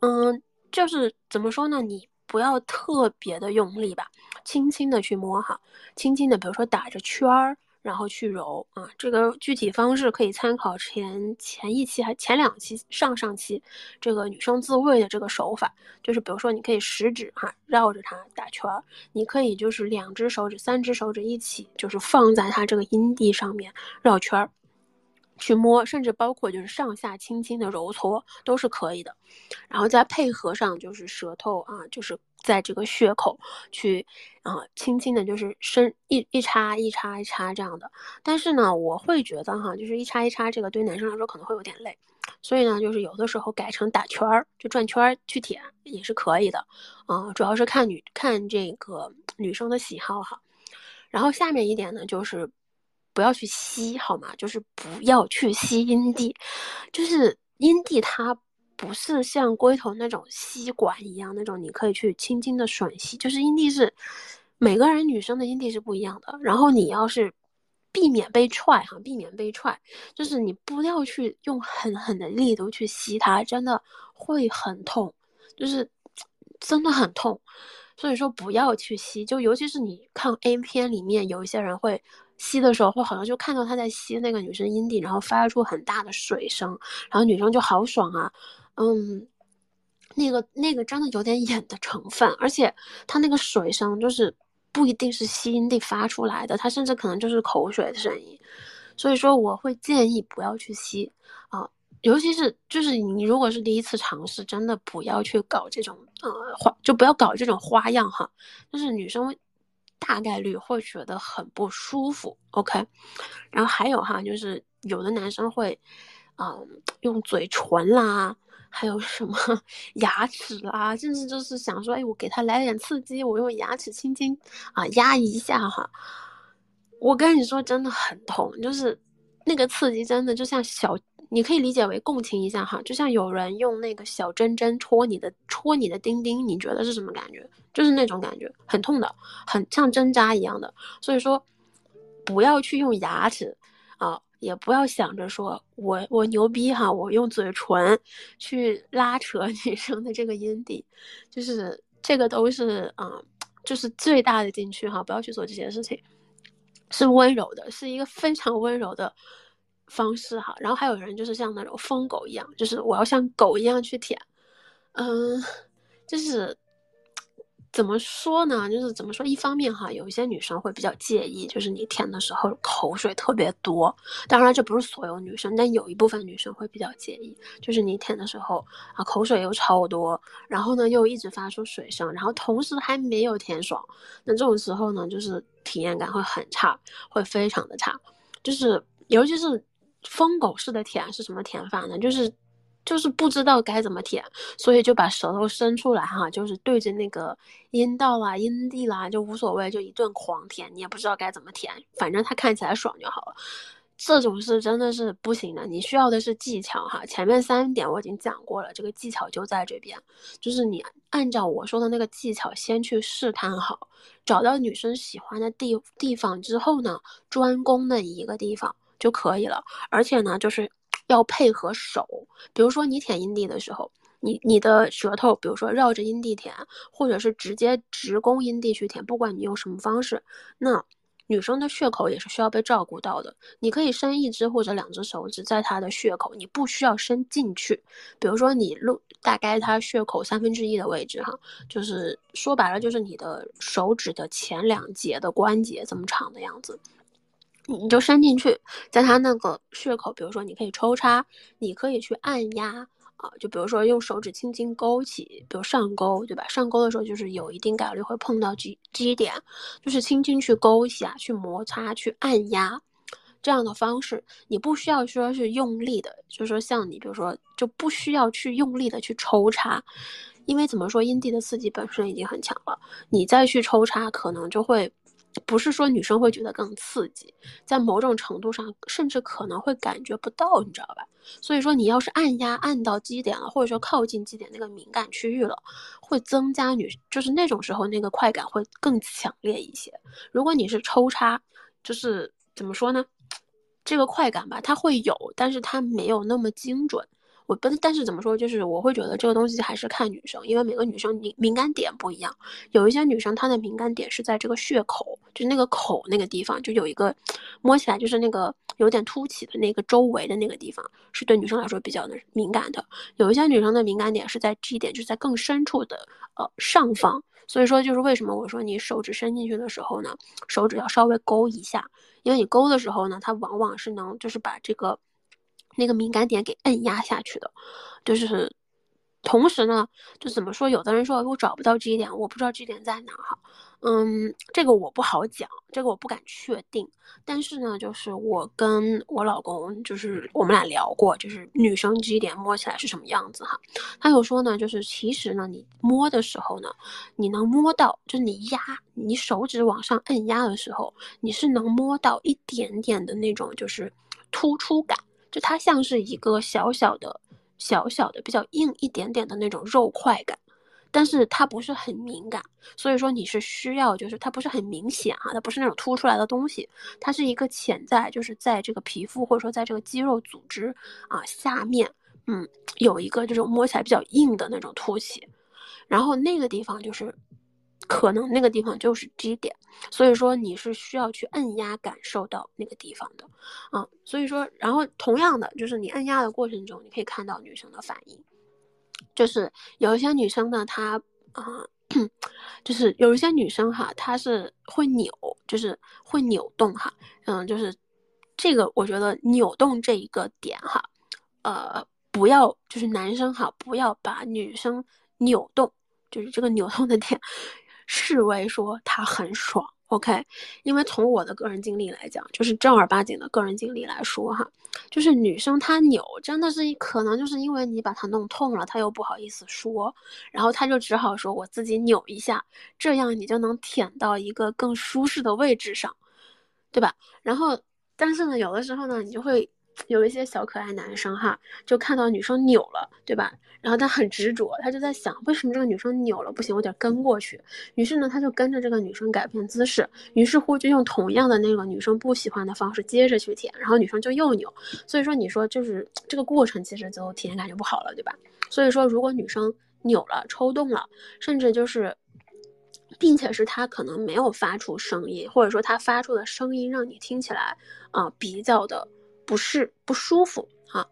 嗯，就是怎么说呢？你不要特别的用力吧，轻轻的去摸哈，轻轻的，比如说打着圈儿，然后去揉啊。这个具体方式可以参考前前一期还前两期上上期这个女生自慰的这个手法，就是比如说你可以食指哈绕着它打圈儿，你可以就是两只手指、三只手指一起就是放在它这个阴蒂上面绕圈儿。去摸，甚至包括就是上下轻轻的揉搓都是可以的，然后再配合上就是舌头啊，就是在这个血口去啊，轻轻的就是伸一一插一插一插这样的。但是呢，我会觉得哈，就是一插一插这个对男生来说可能会有点累，所以呢，就是有的时候改成打圈儿，就转圈儿去舔也是可以的啊，主要是看女看这个女生的喜好哈。然后下面一点呢就是。不要去吸，好吗？就是不要去吸阴蒂，就是阴蒂它不是像龟头那种吸管一样，那种你可以去轻轻的吮吸。就是阴蒂是每个人女生的阴蒂是不一样的。然后你要是避免被踹哈，避免被踹，就是你不要去用狠狠的力度去吸它，真的会很痛，就是真的很痛。所以说不要去吸，就尤其是你看 A 片里面有一些人会。吸的时候会好像就看到他在吸那个女生阴蒂，然后发出很大的水声，然后女生就好爽啊，嗯，那个那个真的有点演的成分，而且他那个水声就是不一定是吸阴蒂发出来的，他甚至可能就是口水的声音，所以说我会建议不要去吸啊，尤其是就是你如果是第一次尝试，真的不要去搞这种呃花，就不要搞这种花样哈，就是女生。大概率会觉得很不舒服，OK，然后还有哈，就是有的男生会，嗯，用嘴唇啦，还有什么 牙齿啦，甚至就是想说，哎，我给他来点刺激，我用牙齿轻轻啊压一下哈，我跟你说真的很痛，就是那个刺激真的就像小。你可以理解为共情一下哈，就像有人用那个小针针戳你的戳你的丁丁，你觉得是什么感觉？就是那种感觉，很痛的，很像针扎一样的。所以说，不要去用牙齿啊，也不要想着说我我牛逼哈，我用嘴唇去拉扯女生的这个阴蒂，就是这个都是啊，就是最大的禁区哈，不要去做这些事情，是温柔的，是一个非常温柔的。方式哈，然后还有人就是像那种疯狗一样，就是我要像狗一样去舔，嗯，就是怎么说呢？就是怎么说？一方面哈，有一些女生会比较介意，就是你舔的时候口水特别多。当然这不是所有女生，但有一部分女生会比较介意，就是你舔的时候啊口水又超多，然后呢又一直发出水声，然后同时还没有舔爽，那这种时候呢，就是体验感会很差，会非常的差，就是尤其是。疯狗似的舔是什么舔法呢？就是，就是不知道该怎么舔，所以就把舌头伸出来哈，就是对着那个阴道啦、阴蒂啦，就无所谓，就一顿狂舔，你也不知道该怎么舔，反正它看起来爽就好了。这种是真的是不行的，你需要的是技巧哈。前面三点我已经讲过了，这个技巧就在这边，就是你按照我说的那个技巧先去试探好，找到女生喜欢的地地方之后呢，专攻的一个地方。就可以了，而且呢，就是 要配合手，比如说你舔阴蒂的时候，你你的舌头，比如说绕着阴蒂舔，或者是直接直攻阴蒂去舔，不管你用什么方式，那女生的血口也是需要被照顾到的。你可以伸一只或者两只手指在她的血口，你不需要伸进去，比如说你露大概她血口三分之一的位置，哈，就是说白了就是你的手指的前两节的关节这么长的样子。你就伸进去，在它那个血口，比如说你可以抽插，你可以去按压啊，就比如说用手指轻轻勾起，比如上勾，对吧？上勾的时候就是有一定概率会碰到 G G 点，就是轻轻去勾一下，去摩擦，去按压，这样的方式，你不需要说是用力的，就是说像你，比如说就不需要去用力的去抽插，因为怎么说，阴蒂的刺激本身已经很强了，你再去抽插，可能就会。不是说女生会觉得更刺激，在某种程度上，甚至可能会感觉不到，你知道吧？所以说，你要是按压按到基点了，或者说靠近基点那个敏感区域了，会增加女，就是那种时候那个快感会更强烈一些。如果你是抽插，就是怎么说呢？这个快感吧，它会有，但是它没有那么精准。我不，但是怎么说，就是我会觉得这个东西还是看女生，因为每个女生敏敏感点不一样。有一些女生她的敏感点是在这个血口，就是那个口那个地方，就有一个摸起来就是那个有点凸起的那个周围的那个地方，是对女生来说比较的敏感的。有一些女生的敏感点是在 G 点，就是在更深处的呃上方。所以说，就是为什么我说你手指伸进去的时候呢，手指要稍微勾一下，因为你勾的时候呢，它往往是能就是把这个。那个敏感点给摁压下去的，就是同时呢，就怎么说？有的人说我找不到 G 点，我不知道 G 点在哪哈。嗯，这个我不好讲，这个我不敢确定。但是呢，就是我跟我老公，就是我们俩聊过，就是女生 G 点摸起来是什么样子哈。他有说呢，就是其实呢，你摸的时候呢，你能摸到，就是你压，你手指往上摁压的时候，你是能摸到一点点的那种就是突出感。就它像是一个小小的、小小的、比较硬一点点的那种肉块感，但是它不是很敏感，所以说你是需要，就是它不是很明显哈，它不是那种凸出来的东西，它是一个潜在，就是在这个皮肤或者说在这个肌肉组织啊下面，嗯，有一个这种摸起来比较硬的那种凸起，然后那个地方就是。可能那个地方就是 G 点，所以说你是需要去按压感受到那个地方的，啊，所以说，然后同样的就是你按压的过程中，你可以看到女生的反应，就是有一些女生呢，她啊，就是有一些女生哈，她是会扭，就是会扭动哈，嗯，就是这个我觉得扭动这一个点哈，呃，不要就是男生哈，不要把女生扭动，就是这个扭动的点。视为说他很爽，OK，因为从我的个人经历来讲，就是正儿八经的个人经历来说哈，就是女生她扭真的是可能就是因为你把她弄痛了，她又不好意思说，然后她就只好说我自己扭一下，这样你就能舔到一个更舒适的位置上，对吧？然后，但是呢，有的时候呢，你就会。有一些小可爱男生哈，就看到女生扭了，对吧？然后他很执着，他就在想，为什么这个女生扭了不行，我得跟过去。于是呢，他就跟着这个女生改变姿势，于是乎就用同样的那个女生不喜欢的方式接着去舔，然后女生就又扭。所以说，你说就是这个过程其实就体验感就不好了，对吧？所以说，如果女生扭了、抽动了，甚至就是，并且是她可能没有发出声音，或者说她发出的声音让你听起来啊比较的。不是不舒服啊，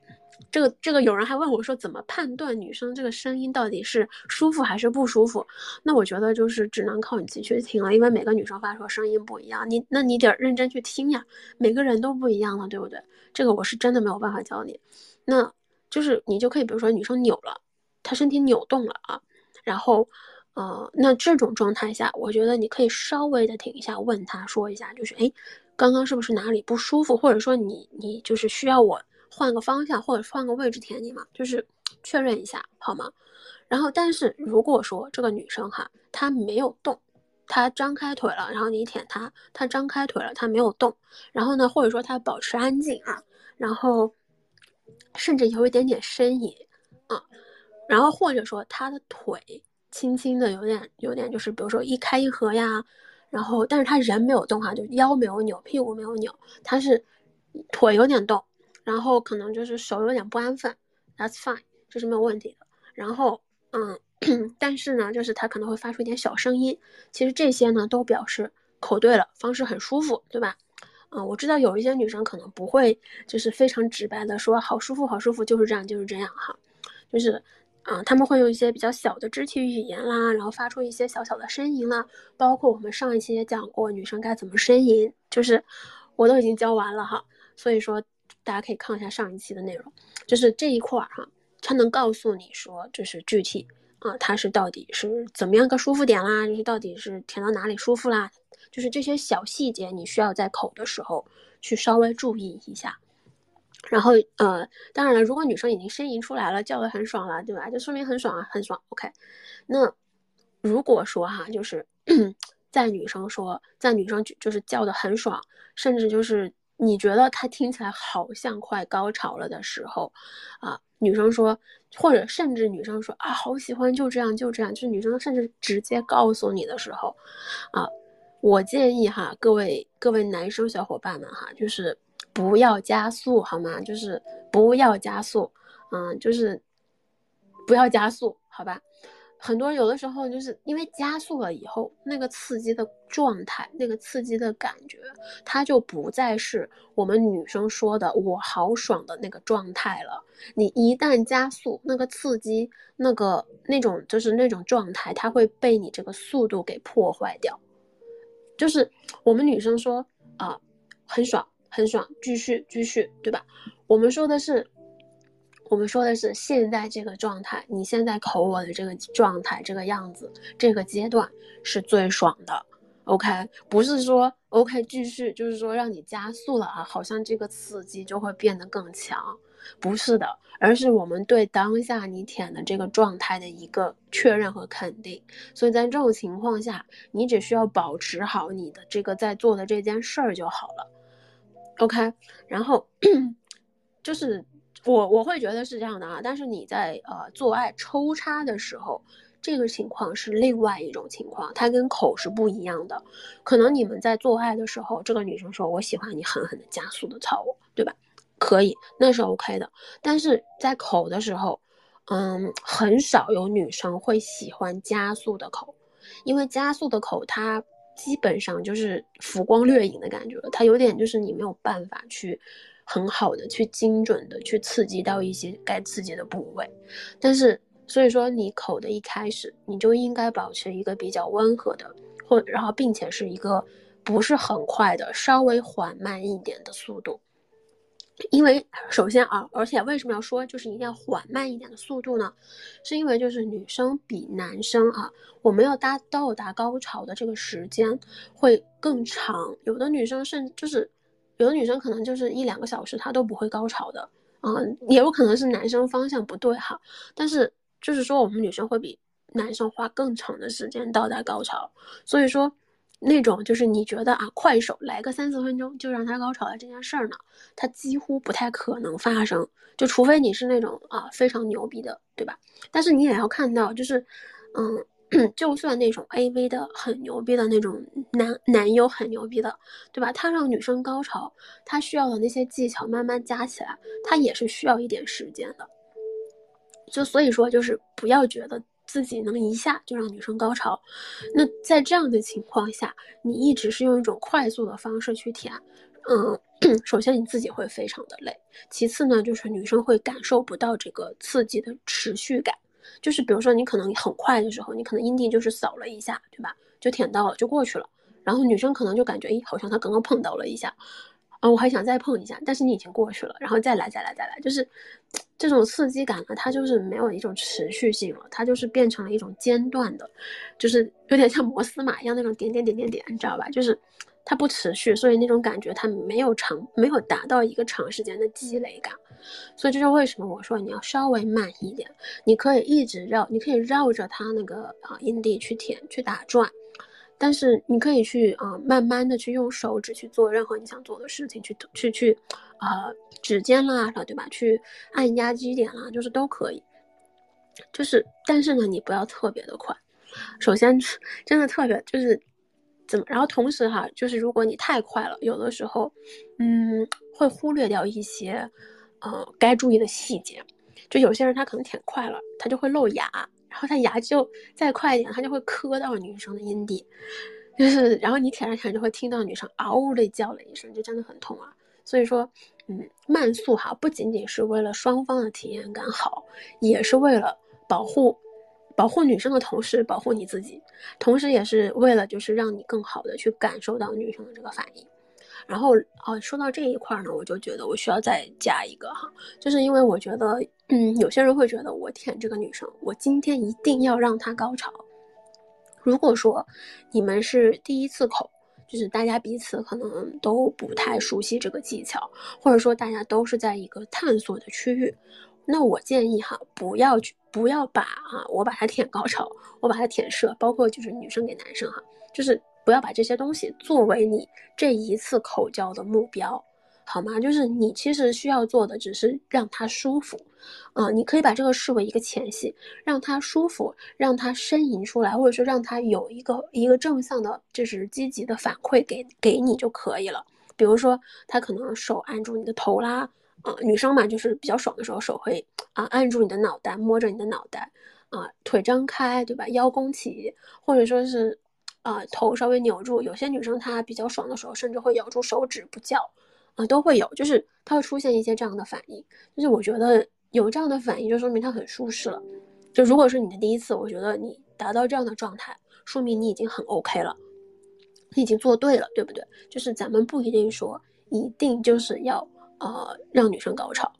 这个这个有人还问我说怎么判断女生这个声音到底是舒服还是不舒服？那我觉得就是只能靠你自己去听了，因为每个女生发出声音不一样，你那你得认真去听呀，每个人都不一样了，对不对？这个我是真的没有办法教你，那就是你就可以比如说女生扭了，她身体扭动了啊，然后呃，那这种状态下，我觉得你可以稍微的停一下，问她说一下，就是哎。刚刚是不是哪里不舒服，或者说你你就是需要我换个方向，或者换个位置舔你嘛？就是确认一下好吗？然后，但是如果说这个女生哈，她没有动，她张开腿了，然后你舔她，她张开腿了，她没有动，然后呢，或者说她保持安静啊，然后甚至有一点点呻吟啊，然后或者说她的腿轻轻的有点有点就是比如说一开一合呀。然后，但是他人没有动哈，就腰没有扭，屁股没有扭，他是腿有点动，然后可能就是手有点不安分，That's fine，这是没有问题的。然后，嗯，但是呢，就是他可能会发出一点小声音，其实这些呢都表示口对了，方式很舒服，对吧？嗯，我知道有一些女生可能不会，就是非常直白的说好舒服，好舒服，就是这样，就是这样哈，就是。啊，他们会用一些比较小的肢体语言啦，然后发出一些小小的呻吟啦，包括我们上一期也讲过女生该怎么呻吟，就是我都已经教完了哈，所以说大家可以看一下上一期的内容，就是这一块儿哈，它能告诉你说，就是具体啊，它是到底是怎么样个舒服点啦，就是到底是填到哪里舒服啦，就是这些小细节，你需要在口的时候去稍微注意一下。然后呃，当然了，如果女生已经呻吟出来了，叫的很爽了，对吧？就说明很爽啊，很爽。OK，那如果说哈，就是 在女生说，在女生就是叫的很爽，甚至就是你觉得她听起来好像快高潮了的时候，啊，女生说，或者甚至女生说啊，好喜欢，就这样，就这样，就是女生甚至直接告诉你的时候，啊，我建议哈，各位各位男生小伙伴们哈，就是。不要加速好吗？就是不要加速，嗯，就是不要加速，好吧？很多有的时候就是因为加速了以后，那个刺激的状态，那个刺激的感觉，它就不再是我们女生说的“我好爽”的那个状态了。你一旦加速，那个刺激，那个那种就是那种状态，它会被你这个速度给破坏掉。就是我们女生说啊，很爽。很爽，继续继续，对吧？我们说的是，我们说的是现在这个状态，你现在口我的这个状态，这个样子，这个阶段是最爽的。OK，不是说 OK 继续，就是说让你加速了啊，好像这个刺激就会变得更强，不是的，而是我们对当下你舔的这个状态的一个确认和肯定。所以在这种情况下，你只需要保持好你的这个在做的这件事儿就好了。OK，然后就是我我会觉得是这样的啊，但是你在呃做爱抽插的时候，这个情况是另外一种情况，它跟口是不一样的。可能你们在做爱的时候，这个女生说我喜欢你狠狠的加速的操我，对吧？可以，那是 OK 的。但是在口的时候，嗯，很少有女生会喜欢加速的口，因为加速的口它。基本上就是浮光掠影的感觉了，它有点就是你没有办法去很好的去精准的去刺激到一些该刺激的部位，但是所以说你口的一开始你就应该保持一个比较温和的，或然后并且是一个不是很快的，稍微缓慢一点的速度。因为首先啊，而且为什么要说就是一定要缓慢一点的速度呢？是因为就是女生比男生啊，我们要达到达高潮的这个时间会更长。有的女生甚就是，有的女生可能就是一两个小时她都不会高潮的，嗯，也有可能是男生方向不对哈。但是就是说我们女生会比男生花更长的时间到达高潮，所以说。那种就是你觉得啊，快手来个三四分钟就让他高潮的这件事儿呢，它几乎不太可能发生，就除非你是那种啊非常牛逼的，对吧？但是你也要看到，就是，嗯，就算那种 A V 的很牛逼的那种男男优很牛逼的，对吧？他让女生高潮，他需要的那些技巧慢慢加起来，他也是需要一点时间的。就所以说，就是不要觉得。自己能一下就让女生高潮，那在这样的情况下，你一直是用一种快速的方式去舔，嗯，首先你自己会非常的累，其次呢，就是女生会感受不到这个刺激的持续感，就是比如说你可能很快的时候，你可能阴蒂就是扫了一下，对吧？就舔到了就过去了，然后女生可能就感觉，诶，好像她刚刚碰到了一下。啊，我还想再碰一下，但是你已经过去了，然后再来，再来，再来，就是这种刺激感呢，它就是没有一种持续性了，它就是变成了一种间断的，就是有点像摩斯码一样那种点点点点点，你知道吧？就是它不持续，所以那种感觉它没有长，没有达到一个长时间的积累感，所以这就为什么我说你要稍微慢一点，你可以一直绕，你可以绕着它那个啊阴蒂去舔，去打转。但是你可以去啊，慢慢的去用手指去做任何你想做的事情，去去去，啊，指尖啦，对吧？去按压基点啦，就是都可以。就是，但是呢，你不要特别的快。首先，真的特别就是怎么，然后同时哈，就是如果你太快了，有的时候，嗯，会忽略掉一些，呃，该注意的细节。就有些人他可能舔快了，他就会露牙。然后他牙就再快一点，他就会磕到女生的阴蒂，就是然后你舔着舔着就会听到女生嗷的叫了一声，就真的很痛啊。所以说，嗯，慢速哈，不仅仅是为了双方的体验感好，也是为了保护保护女生的同时保护你自己，同时也是为了就是让你更好的去感受到女生的这个反应。然后哦，说到这一块呢，我就觉得我需要再加一个哈，就是因为我觉得，嗯，有些人会觉得我舔这个女生，我今天一定要让她高潮。如果说你们是第一次口，就是大家彼此可能都不太熟悉这个技巧，或者说大家都是在一个探索的区域，那我建议哈，不要去，不要把哈，我把它舔高潮，我把它舔射，包括就是女生给男生哈，就是不要把这些东西作为你这一次口交的目标。好吗？就是你其实需要做的只是让他舒服，啊，你可以把这个视为一个前戏，让他舒服，让他呻吟出来，或者说让他有一个一个正向的，就是积极的反馈给给你就可以了。比如说他可能手按住你的头啦，啊，女生嘛就是比较爽的时候手会啊按住你的脑袋，摸着你的脑袋，啊，腿张开，对吧？腰弓起，或者说是啊头稍微扭住。有些女生她比较爽的时候，甚至会咬住手指不叫。啊，都会有，就是它会出现一些这样的反应，就是我觉得有这样的反应，就说明她很舒适了。就如果是你的第一次，我觉得你达到这样的状态，说明你已经很 OK 了，你已经做对了，对不对？就是咱们不一定说一定就是要呃让女生高潮。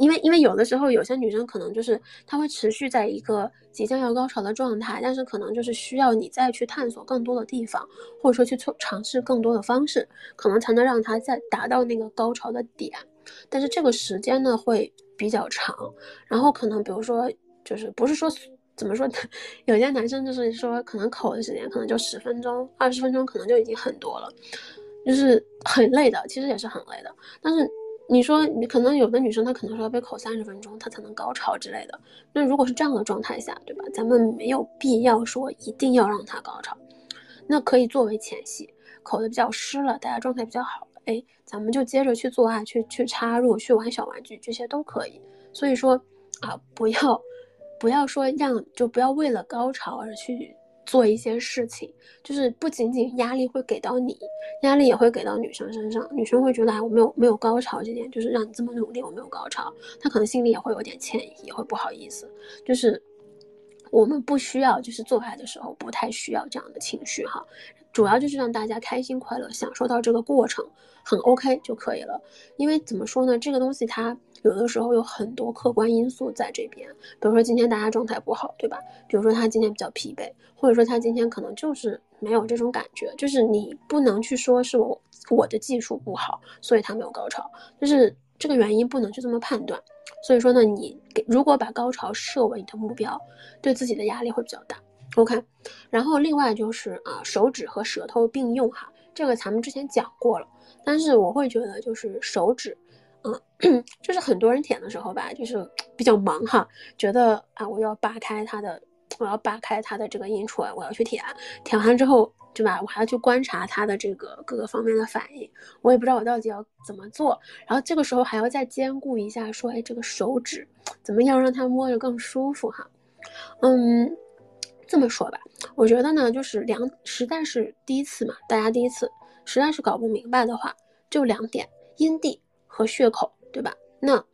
因为，因为有的时候有些女生可能就是她会持续在一个即将要高潮的状态，但是可能就是需要你再去探索更多的地方，或者说去尝尝试更多的方式，可能才能让她再达到那个高潮的点。但是这个时间呢会比较长，然后可能比如说就是不是说怎么说，有些男生就是说可能口的时间可能就十分钟、二十分钟，可能就已经很多了，就是很累的，其实也是很累的，但是。你说你可能有的女生她可能说要被口三十分钟她才能高潮之类的，那如果是这样的状态下，对吧？咱们没有必要说一定要让她高潮，那可以作为前戏，口的比较湿了，大家状态比较好了，哎，咱们就接着去做爱，去去插入，去玩小玩具，这些都可以。所以说啊，不要不要说让就不要为了高潮而去。做一些事情，就是不仅仅压力会给到你，压力也会给到女生身上。女生会觉得，哎，我没有没有高潮这点，就是让你这么努力，我没有高潮，她可能心里也会有点歉意，也会不好意思。就是我们不需要，就是做爱的时候不太需要这样的情绪哈，主要就是让大家开心快乐，享受到这个过程，很 OK 就可以了。因为怎么说呢，这个东西它。有的时候有很多客观因素在这边，比如说今天大家状态不好，对吧？比如说他今天比较疲惫，或者说他今天可能就是没有这种感觉，就是你不能去说是我我的技术不好，所以他没有高潮，就是这个原因不能去这么判断。所以说呢，你给如果把高潮设为你的目标，对自己的压力会比较大。OK，然后另外就是啊，手指和舌头并用哈，这个咱们之前讲过了，但是我会觉得就是手指。嗯，就是很多人舔的时候吧，就是比较忙哈，觉得啊，我要扒开它的，我要扒开它的这个阴唇，我要去舔，舔完之后，对吧？我还要去观察它的这个各个方面的反应，我也不知道我到底要怎么做。然后这个时候还要再兼顾一下，说，哎，这个手指怎么样让它摸着更舒服哈？嗯，这么说吧，我觉得呢，就是两，实在是第一次嘛，大家第一次，实在是搞不明白的话，就两点，阴蒂。和血口，对吧？那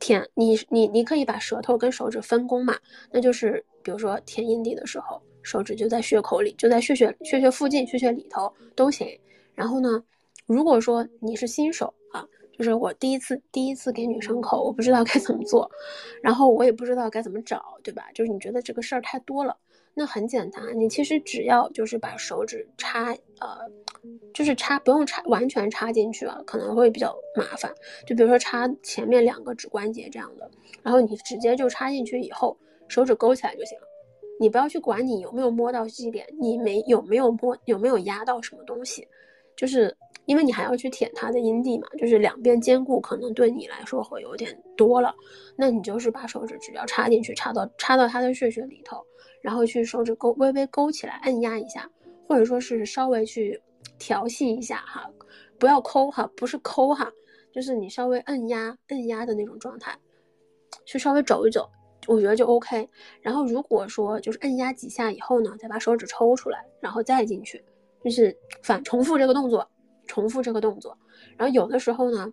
舔你你你可以把舌头跟手指分工嘛？那就是比如说舔阴蒂的时候，手指就在血口里，就在血血血血附近，血血里头都行。然后呢，如果说你是新手啊，就是我第一次第一次给女生口，我不知道该怎么做，然后我也不知道该怎么找，对吧？就是你觉得这个事儿太多了。那很简单，你其实只要就是把手指插，呃，就是插，不用插完全插进去啊，可能会比较麻烦。就比如说插前面两个指关节这样的，然后你直接就插进去以后，手指勾起来就行了。你不要去管你有没有摸到基点，你没有没有摸有没有压到什么东西，就是因为你还要去舔它的阴蒂嘛，就是两边兼顾，可能对你来说会有点多了。那你就是把手指只要插进去，插到插到它的穴穴里头。然后去手指勾微微勾起来，按压一下，或者说是稍微去调戏一下哈，不要抠哈，不是抠哈，就是你稍微按压按压的那种状态，去稍微走一走，我觉得就 OK。然后如果说就是按压几下以后呢，再把手指抽出来，然后再进去，就是反重复这个动作，重复这个动作。然后有的时候呢，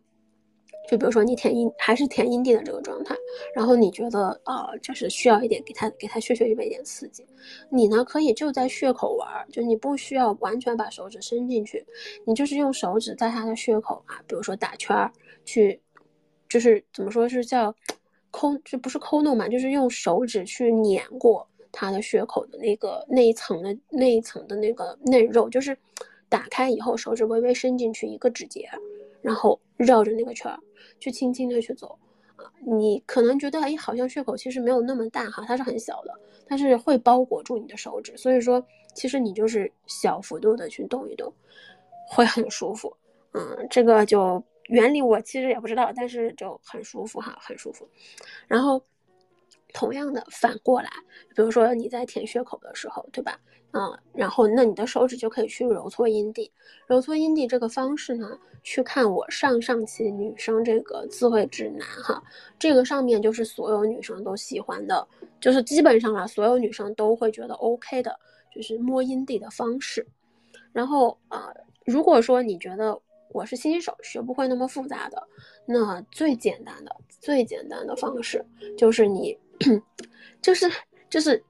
就比如说你舔阴还是舔阴蒂的这个状态，然后你觉得啊，就是需要一点给他给他穴穴位一点刺激，你呢可以就在穴口玩，就你不需要完全把手指伸进去，你就是用手指在他的穴口啊，比如说打圈儿去，就是怎么说是叫抠，这不是抠弄嘛，就是用手指去碾过他的穴口的那个那一层的那一层的那个嫩肉，就是打开以后手指微微伸进去一个指节。然后绕着那个圈儿，去轻轻的去走，啊，你可能觉得，哎，好像血口其实没有那么大哈，它是很小的，但是会包裹住你的手指，所以说，其实你就是小幅度的去动一动，会很舒服，嗯，这个就原理我其实也不知道，但是就很舒服哈，很舒服，然后。同样的，反过来，比如说你在舔血口的时候，对吧？嗯，然后那你的手指就可以去揉搓阴蒂，揉搓阴蒂这个方式呢，去看我上上期女生这个自慰指南哈，这个上面就是所有女生都喜欢的，就是基本上啊，所有女生都会觉得 OK 的，就是摸阴蒂的方式。然后啊，如果说你觉得我是新手，学不会那么复杂的，那最简单的、最简单的方式就是你。就是就是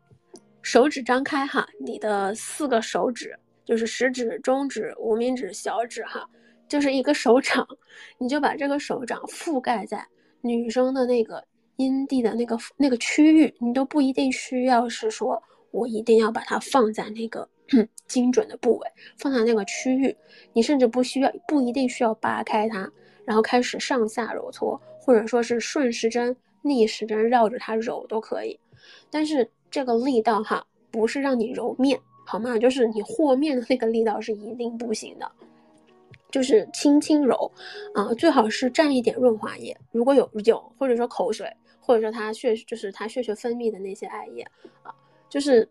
手指张开哈，你的四个手指就是食指、中指、无名指、小指哈，就是一个手掌，你就把这个手掌覆盖在女生的那个阴蒂的那个那个区域，你都不一定需要是说我一定要把它放在那个 精准的部位，放在那个区域，你甚至不需要不一定需要扒开它，然后开始上下揉搓，或者说是顺时针。逆时针绕着它揉都可以，但是这个力道哈，不是让你揉面，好吗？就是你和面的那个力道是一定不行的，就是轻轻揉，啊，最好是蘸一点润滑液，如果有有，或者说口水，或者说它血，就是它血血分泌的那些艾叶啊，就是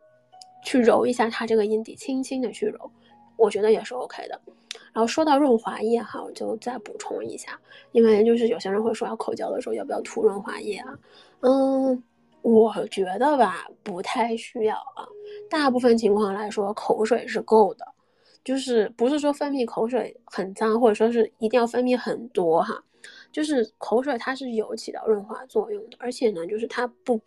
去揉一下它这个阴蒂，轻轻的去揉，我觉得也是 OK 的。然后说到润滑液哈，我就再补充一下，因为就是有些人会说要口交的时候要不要涂润滑液啊？嗯，我觉得吧不太需要啊，大部分情况来说口水是够的，就是不是说分泌口水很脏，或者说是一定要分泌很多哈，就是口水它是有起到润滑作用的，而且呢就是它不。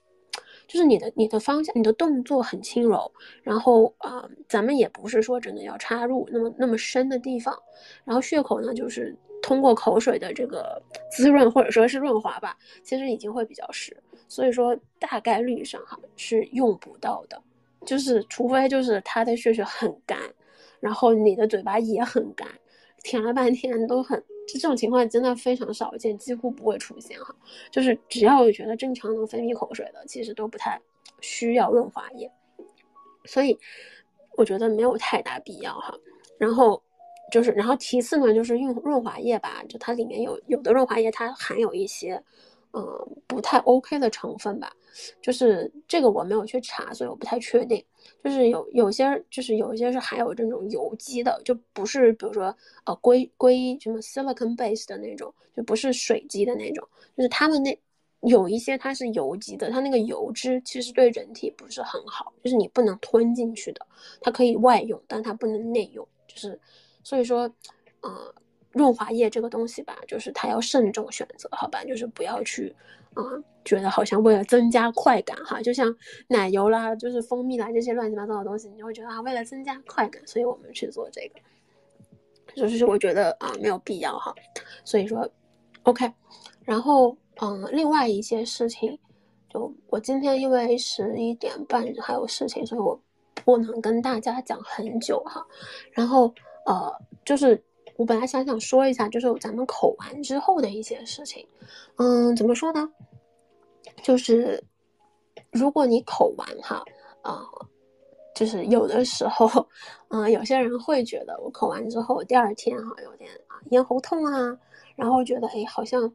就是你的你的方向，你的动作很轻柔，然后啊，咱们也不是说真的要插入那么那么深的地方，然后血口呢，就是通过口水的这个滋润或者说是润滑吧，其实已经会比较湿，所以说大概率上哈是用不到的，就是除非就是他的血血很干，然后你的嘴巴也很干，舔了半天都很。这种情况真的非常少见，几乎不会出现哈。就是只要我觉得正常能分泌口水的，其实都不太需要润滑液，所以我觉得没有太大必要哈。然后就是，然后其次呢，就是用润滑液吧，就它里面有有的润滑液它含有一些。嗯，不太 OK 的成分吧，就是这个我没有去查，所以我不太确定。就是有有些，就是有一些是含有这种有机的，就不是比如说呃硅硅什么 silicon base 的那种，就不是水基的那种。就是他们那有一些它是油基的，它那个油脂其实对人体不是很好，就是你不能吞进去的，它可以外用，但它不能内用。就是所以说，呃。润滑液这个东西吧，就是它要慎重选择，好吧？就是不要去，啊，觉得好像为了增加快感哈，就像奶油啦，就是蜂蜜啦这些乱七八糟的东西，你就会觉得啊，为了增加快感，所以我们去做这个，就是我觉得啊没有必要哈。所以说，OK。然后嗯，另外一些事情，就我今天因为十一点半还有事情，所以我不能跟大家讲很久哈。然后呃，就是。我本来想想说一下，就是咱们口完之后的一些事情，嗯，怎么说呢？就是如果你口完哈，啊，就是有的时候，嗯，有些人会觉得我口完之后第二天哈有点啊咽喉痛啊，然后觉得哎好像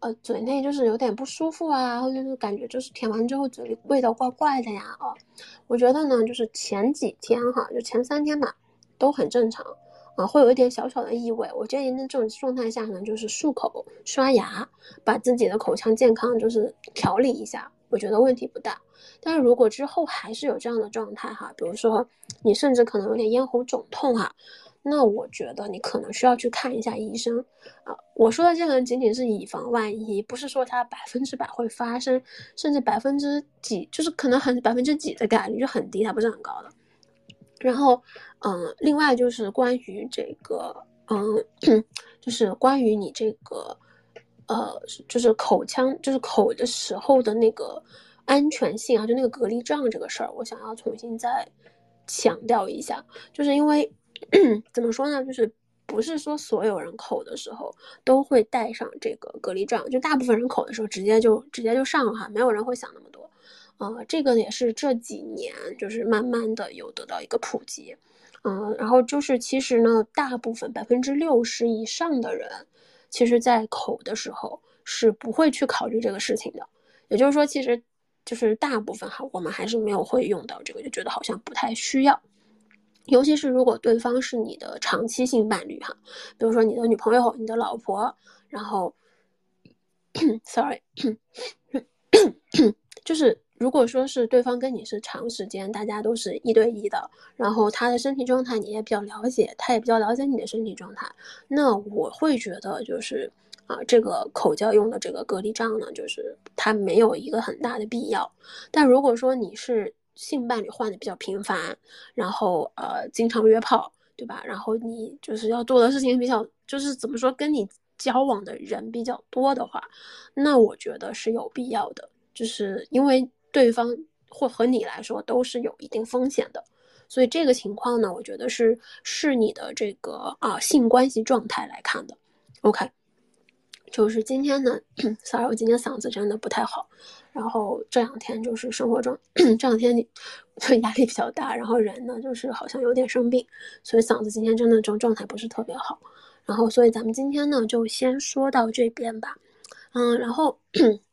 呃嘴内就是有点不舒服啊，或者是感觉就是舔完之后嘴里味道怪怪的呀，哦，我觉得呢就是前几天哈，就前三天吧都很正常。啊，会有一点小小的异味。我建议呢，这种状态下呢，就是漱口、刷牙，把自己的口腔健康就是调理一下，我觉得问题不大。但是如果之后还是有这样的状态哈，比如说你甚至可能有点咽喉肿痛哈，那我觉得你可能需要去看一下医生啊。我说的这个仅仅是以防万一，不是说它百分之百会发生，甚至百分之几，就是可能很百分之几的概率就很低，它不是很高的。然后，嗯，另外就是关于这个，嗯，就是关于你这个，呃，就是口腔，就是口的时候的那个安全性啊，就那个隔离障这个事儿，我想要重新再强调一下，就是因为。怎么说呢？就是不是说所有人口的时候都会带上这个隔离杖，就大部分人口的时候直接就直接就上了哈，没有人会想那么。呃，这个也是这几年就是慢慢的有得到一个普及。嗯，然后就是其实呢，大部分百分之六十以上的人，其实在口的时候是不会去考虑这个事情的。也就是说，其实就是大部分哈，我们还是没有会用到这个，就觉得好像不太需要。尤其是如果对方是你的长期性伴侣哈，比如说你的女朋友、你的老婆，然后，sorry，就是如果说是对方跟你是长时间，大家都是一对一的，然后他的身体状态你也比较了解，他也比较了解你的身体状态，那我会觉得就是啊，这个口交用的这个隔离杖呢，就是它没有一个很大的必要。但如果说你是，性伴侣换的比较频繁，然后呃经常约炮，对吧？然后你就是要做的事情比较，就是怎么说，跟你交往的人比较多的话，那我觉得是有必要的，就是因为对方或和你来说都是有一定风险的，所以这个情况呢，我觉得是是你的这个啊性关系状态来看的。OK，就是今天呢，sorry，我今天嗓子真的不太好。然后这两天就是生活中，这两天就压力比较大，然后人呢就是好像有点生病，所以嗓子今天真的这种状态不是特别好。然后所以咱们今天呢就先说到这边吧，嗯，然后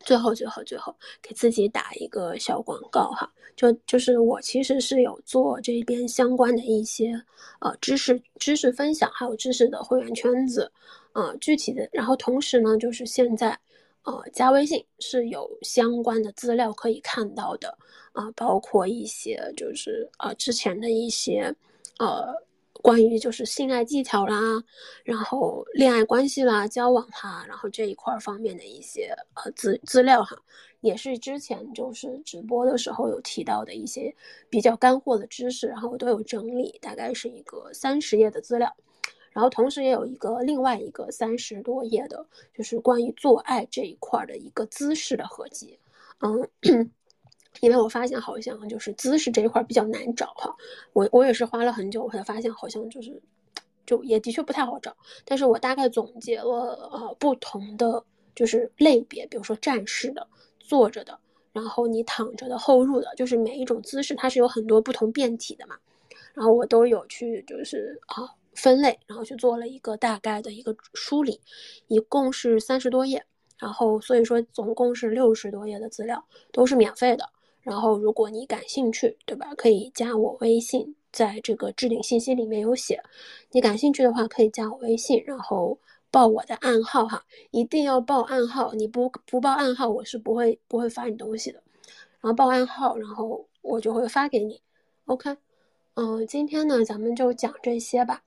最后最后最后给自己打一个小广告哈，就就是我其实是有做这边相关的一些呃知识知识分享，还有知识的会员圈子，呃具体的，然后同时呢就是现在。呃，加微信是有相关的资料可以看到的啊，包括一些就是呃之前的一些呃关于就是性爱技巧啦，然后恋爱关系啦、交往哈，然后这一块方面的一些呃资资料哈，也是之前就是直播的时候有提到的一些比较干货的知识，然后我都有整理，大概是一个三十页的资料。然后同时也有一个另外一个三十多页的，就是关于做爱这一块的一个姿势的合集。嗯，因为我发现好像就是姿势这一块比较难找哈，我我也是花了很久，我才发现好像就是就也的确不太好找。但是我大概总结了呃不同的就是类别，比如说站式的、坐着的，然后你躺着的、后入的，就是每一种姿势它是有很多不同变体的嘛。然后我都有去就是啊。分类，然后去做了一个大概的一个梳理，一共是三十多页，然后所以说总共是六十多页的资料，都是免费的。然后如果你感兴趣，对吧？可以加我微信，在这个置顶信息里面有写。你感兴趣的话，可以加我微信，然后报我的暗号哈，一定要报暗号，你不不报暗号，我是不会不会发你东西的。然后报暗号，然后我就会发给你。OK，嗯，今天呢，咱们就讲这些吧。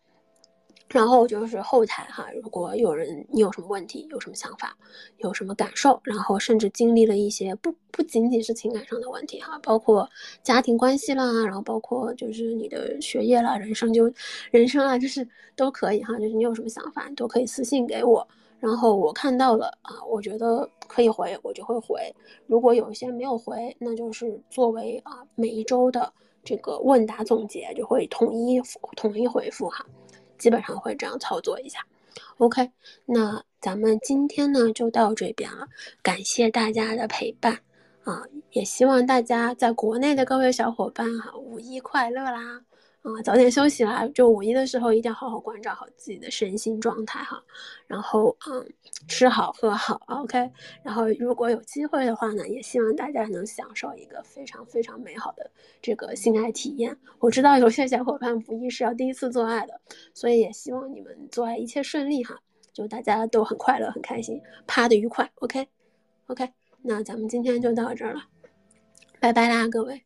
然后就是后台哈，如果有人你有什么问题，有什么想法，有什么感受，然后甚至经历了一些不不仅仅是情感上的问题哈，包括家庭关系啦，然后包括就是你的学业啦、人生就人生啊，就是都可以哈，就是你有什么想法，都可以私信给我，然后我看到了啊，我觉得可以回，我就会回。如果有一些没有回，那就是作为啊每一周的这个问答总结，就会统一统一回复哈。基本上会这样操作一下，OK，那咱们今天呢就到这边了，感谢大家的陪伴啊，也希望大家在国内的各位小伙伴哈，五一快乐啦！啊，早点休息啦！就五一的时候一定要好好关照好自己的身心状态哈。然后，嗯，吃好喝好，OK。然后，如果有机会的话呢，也希望大家能享受一个非常非常美好的这个性爱体验。我知道有些小伙伴五一是要第一次做爱的，所以也希望你们做爱一切顺利哈。就大家都很快乐、很开心，趴的愉快，OK，OK。那咱们今天就到这儿了，拜拜啦，各位。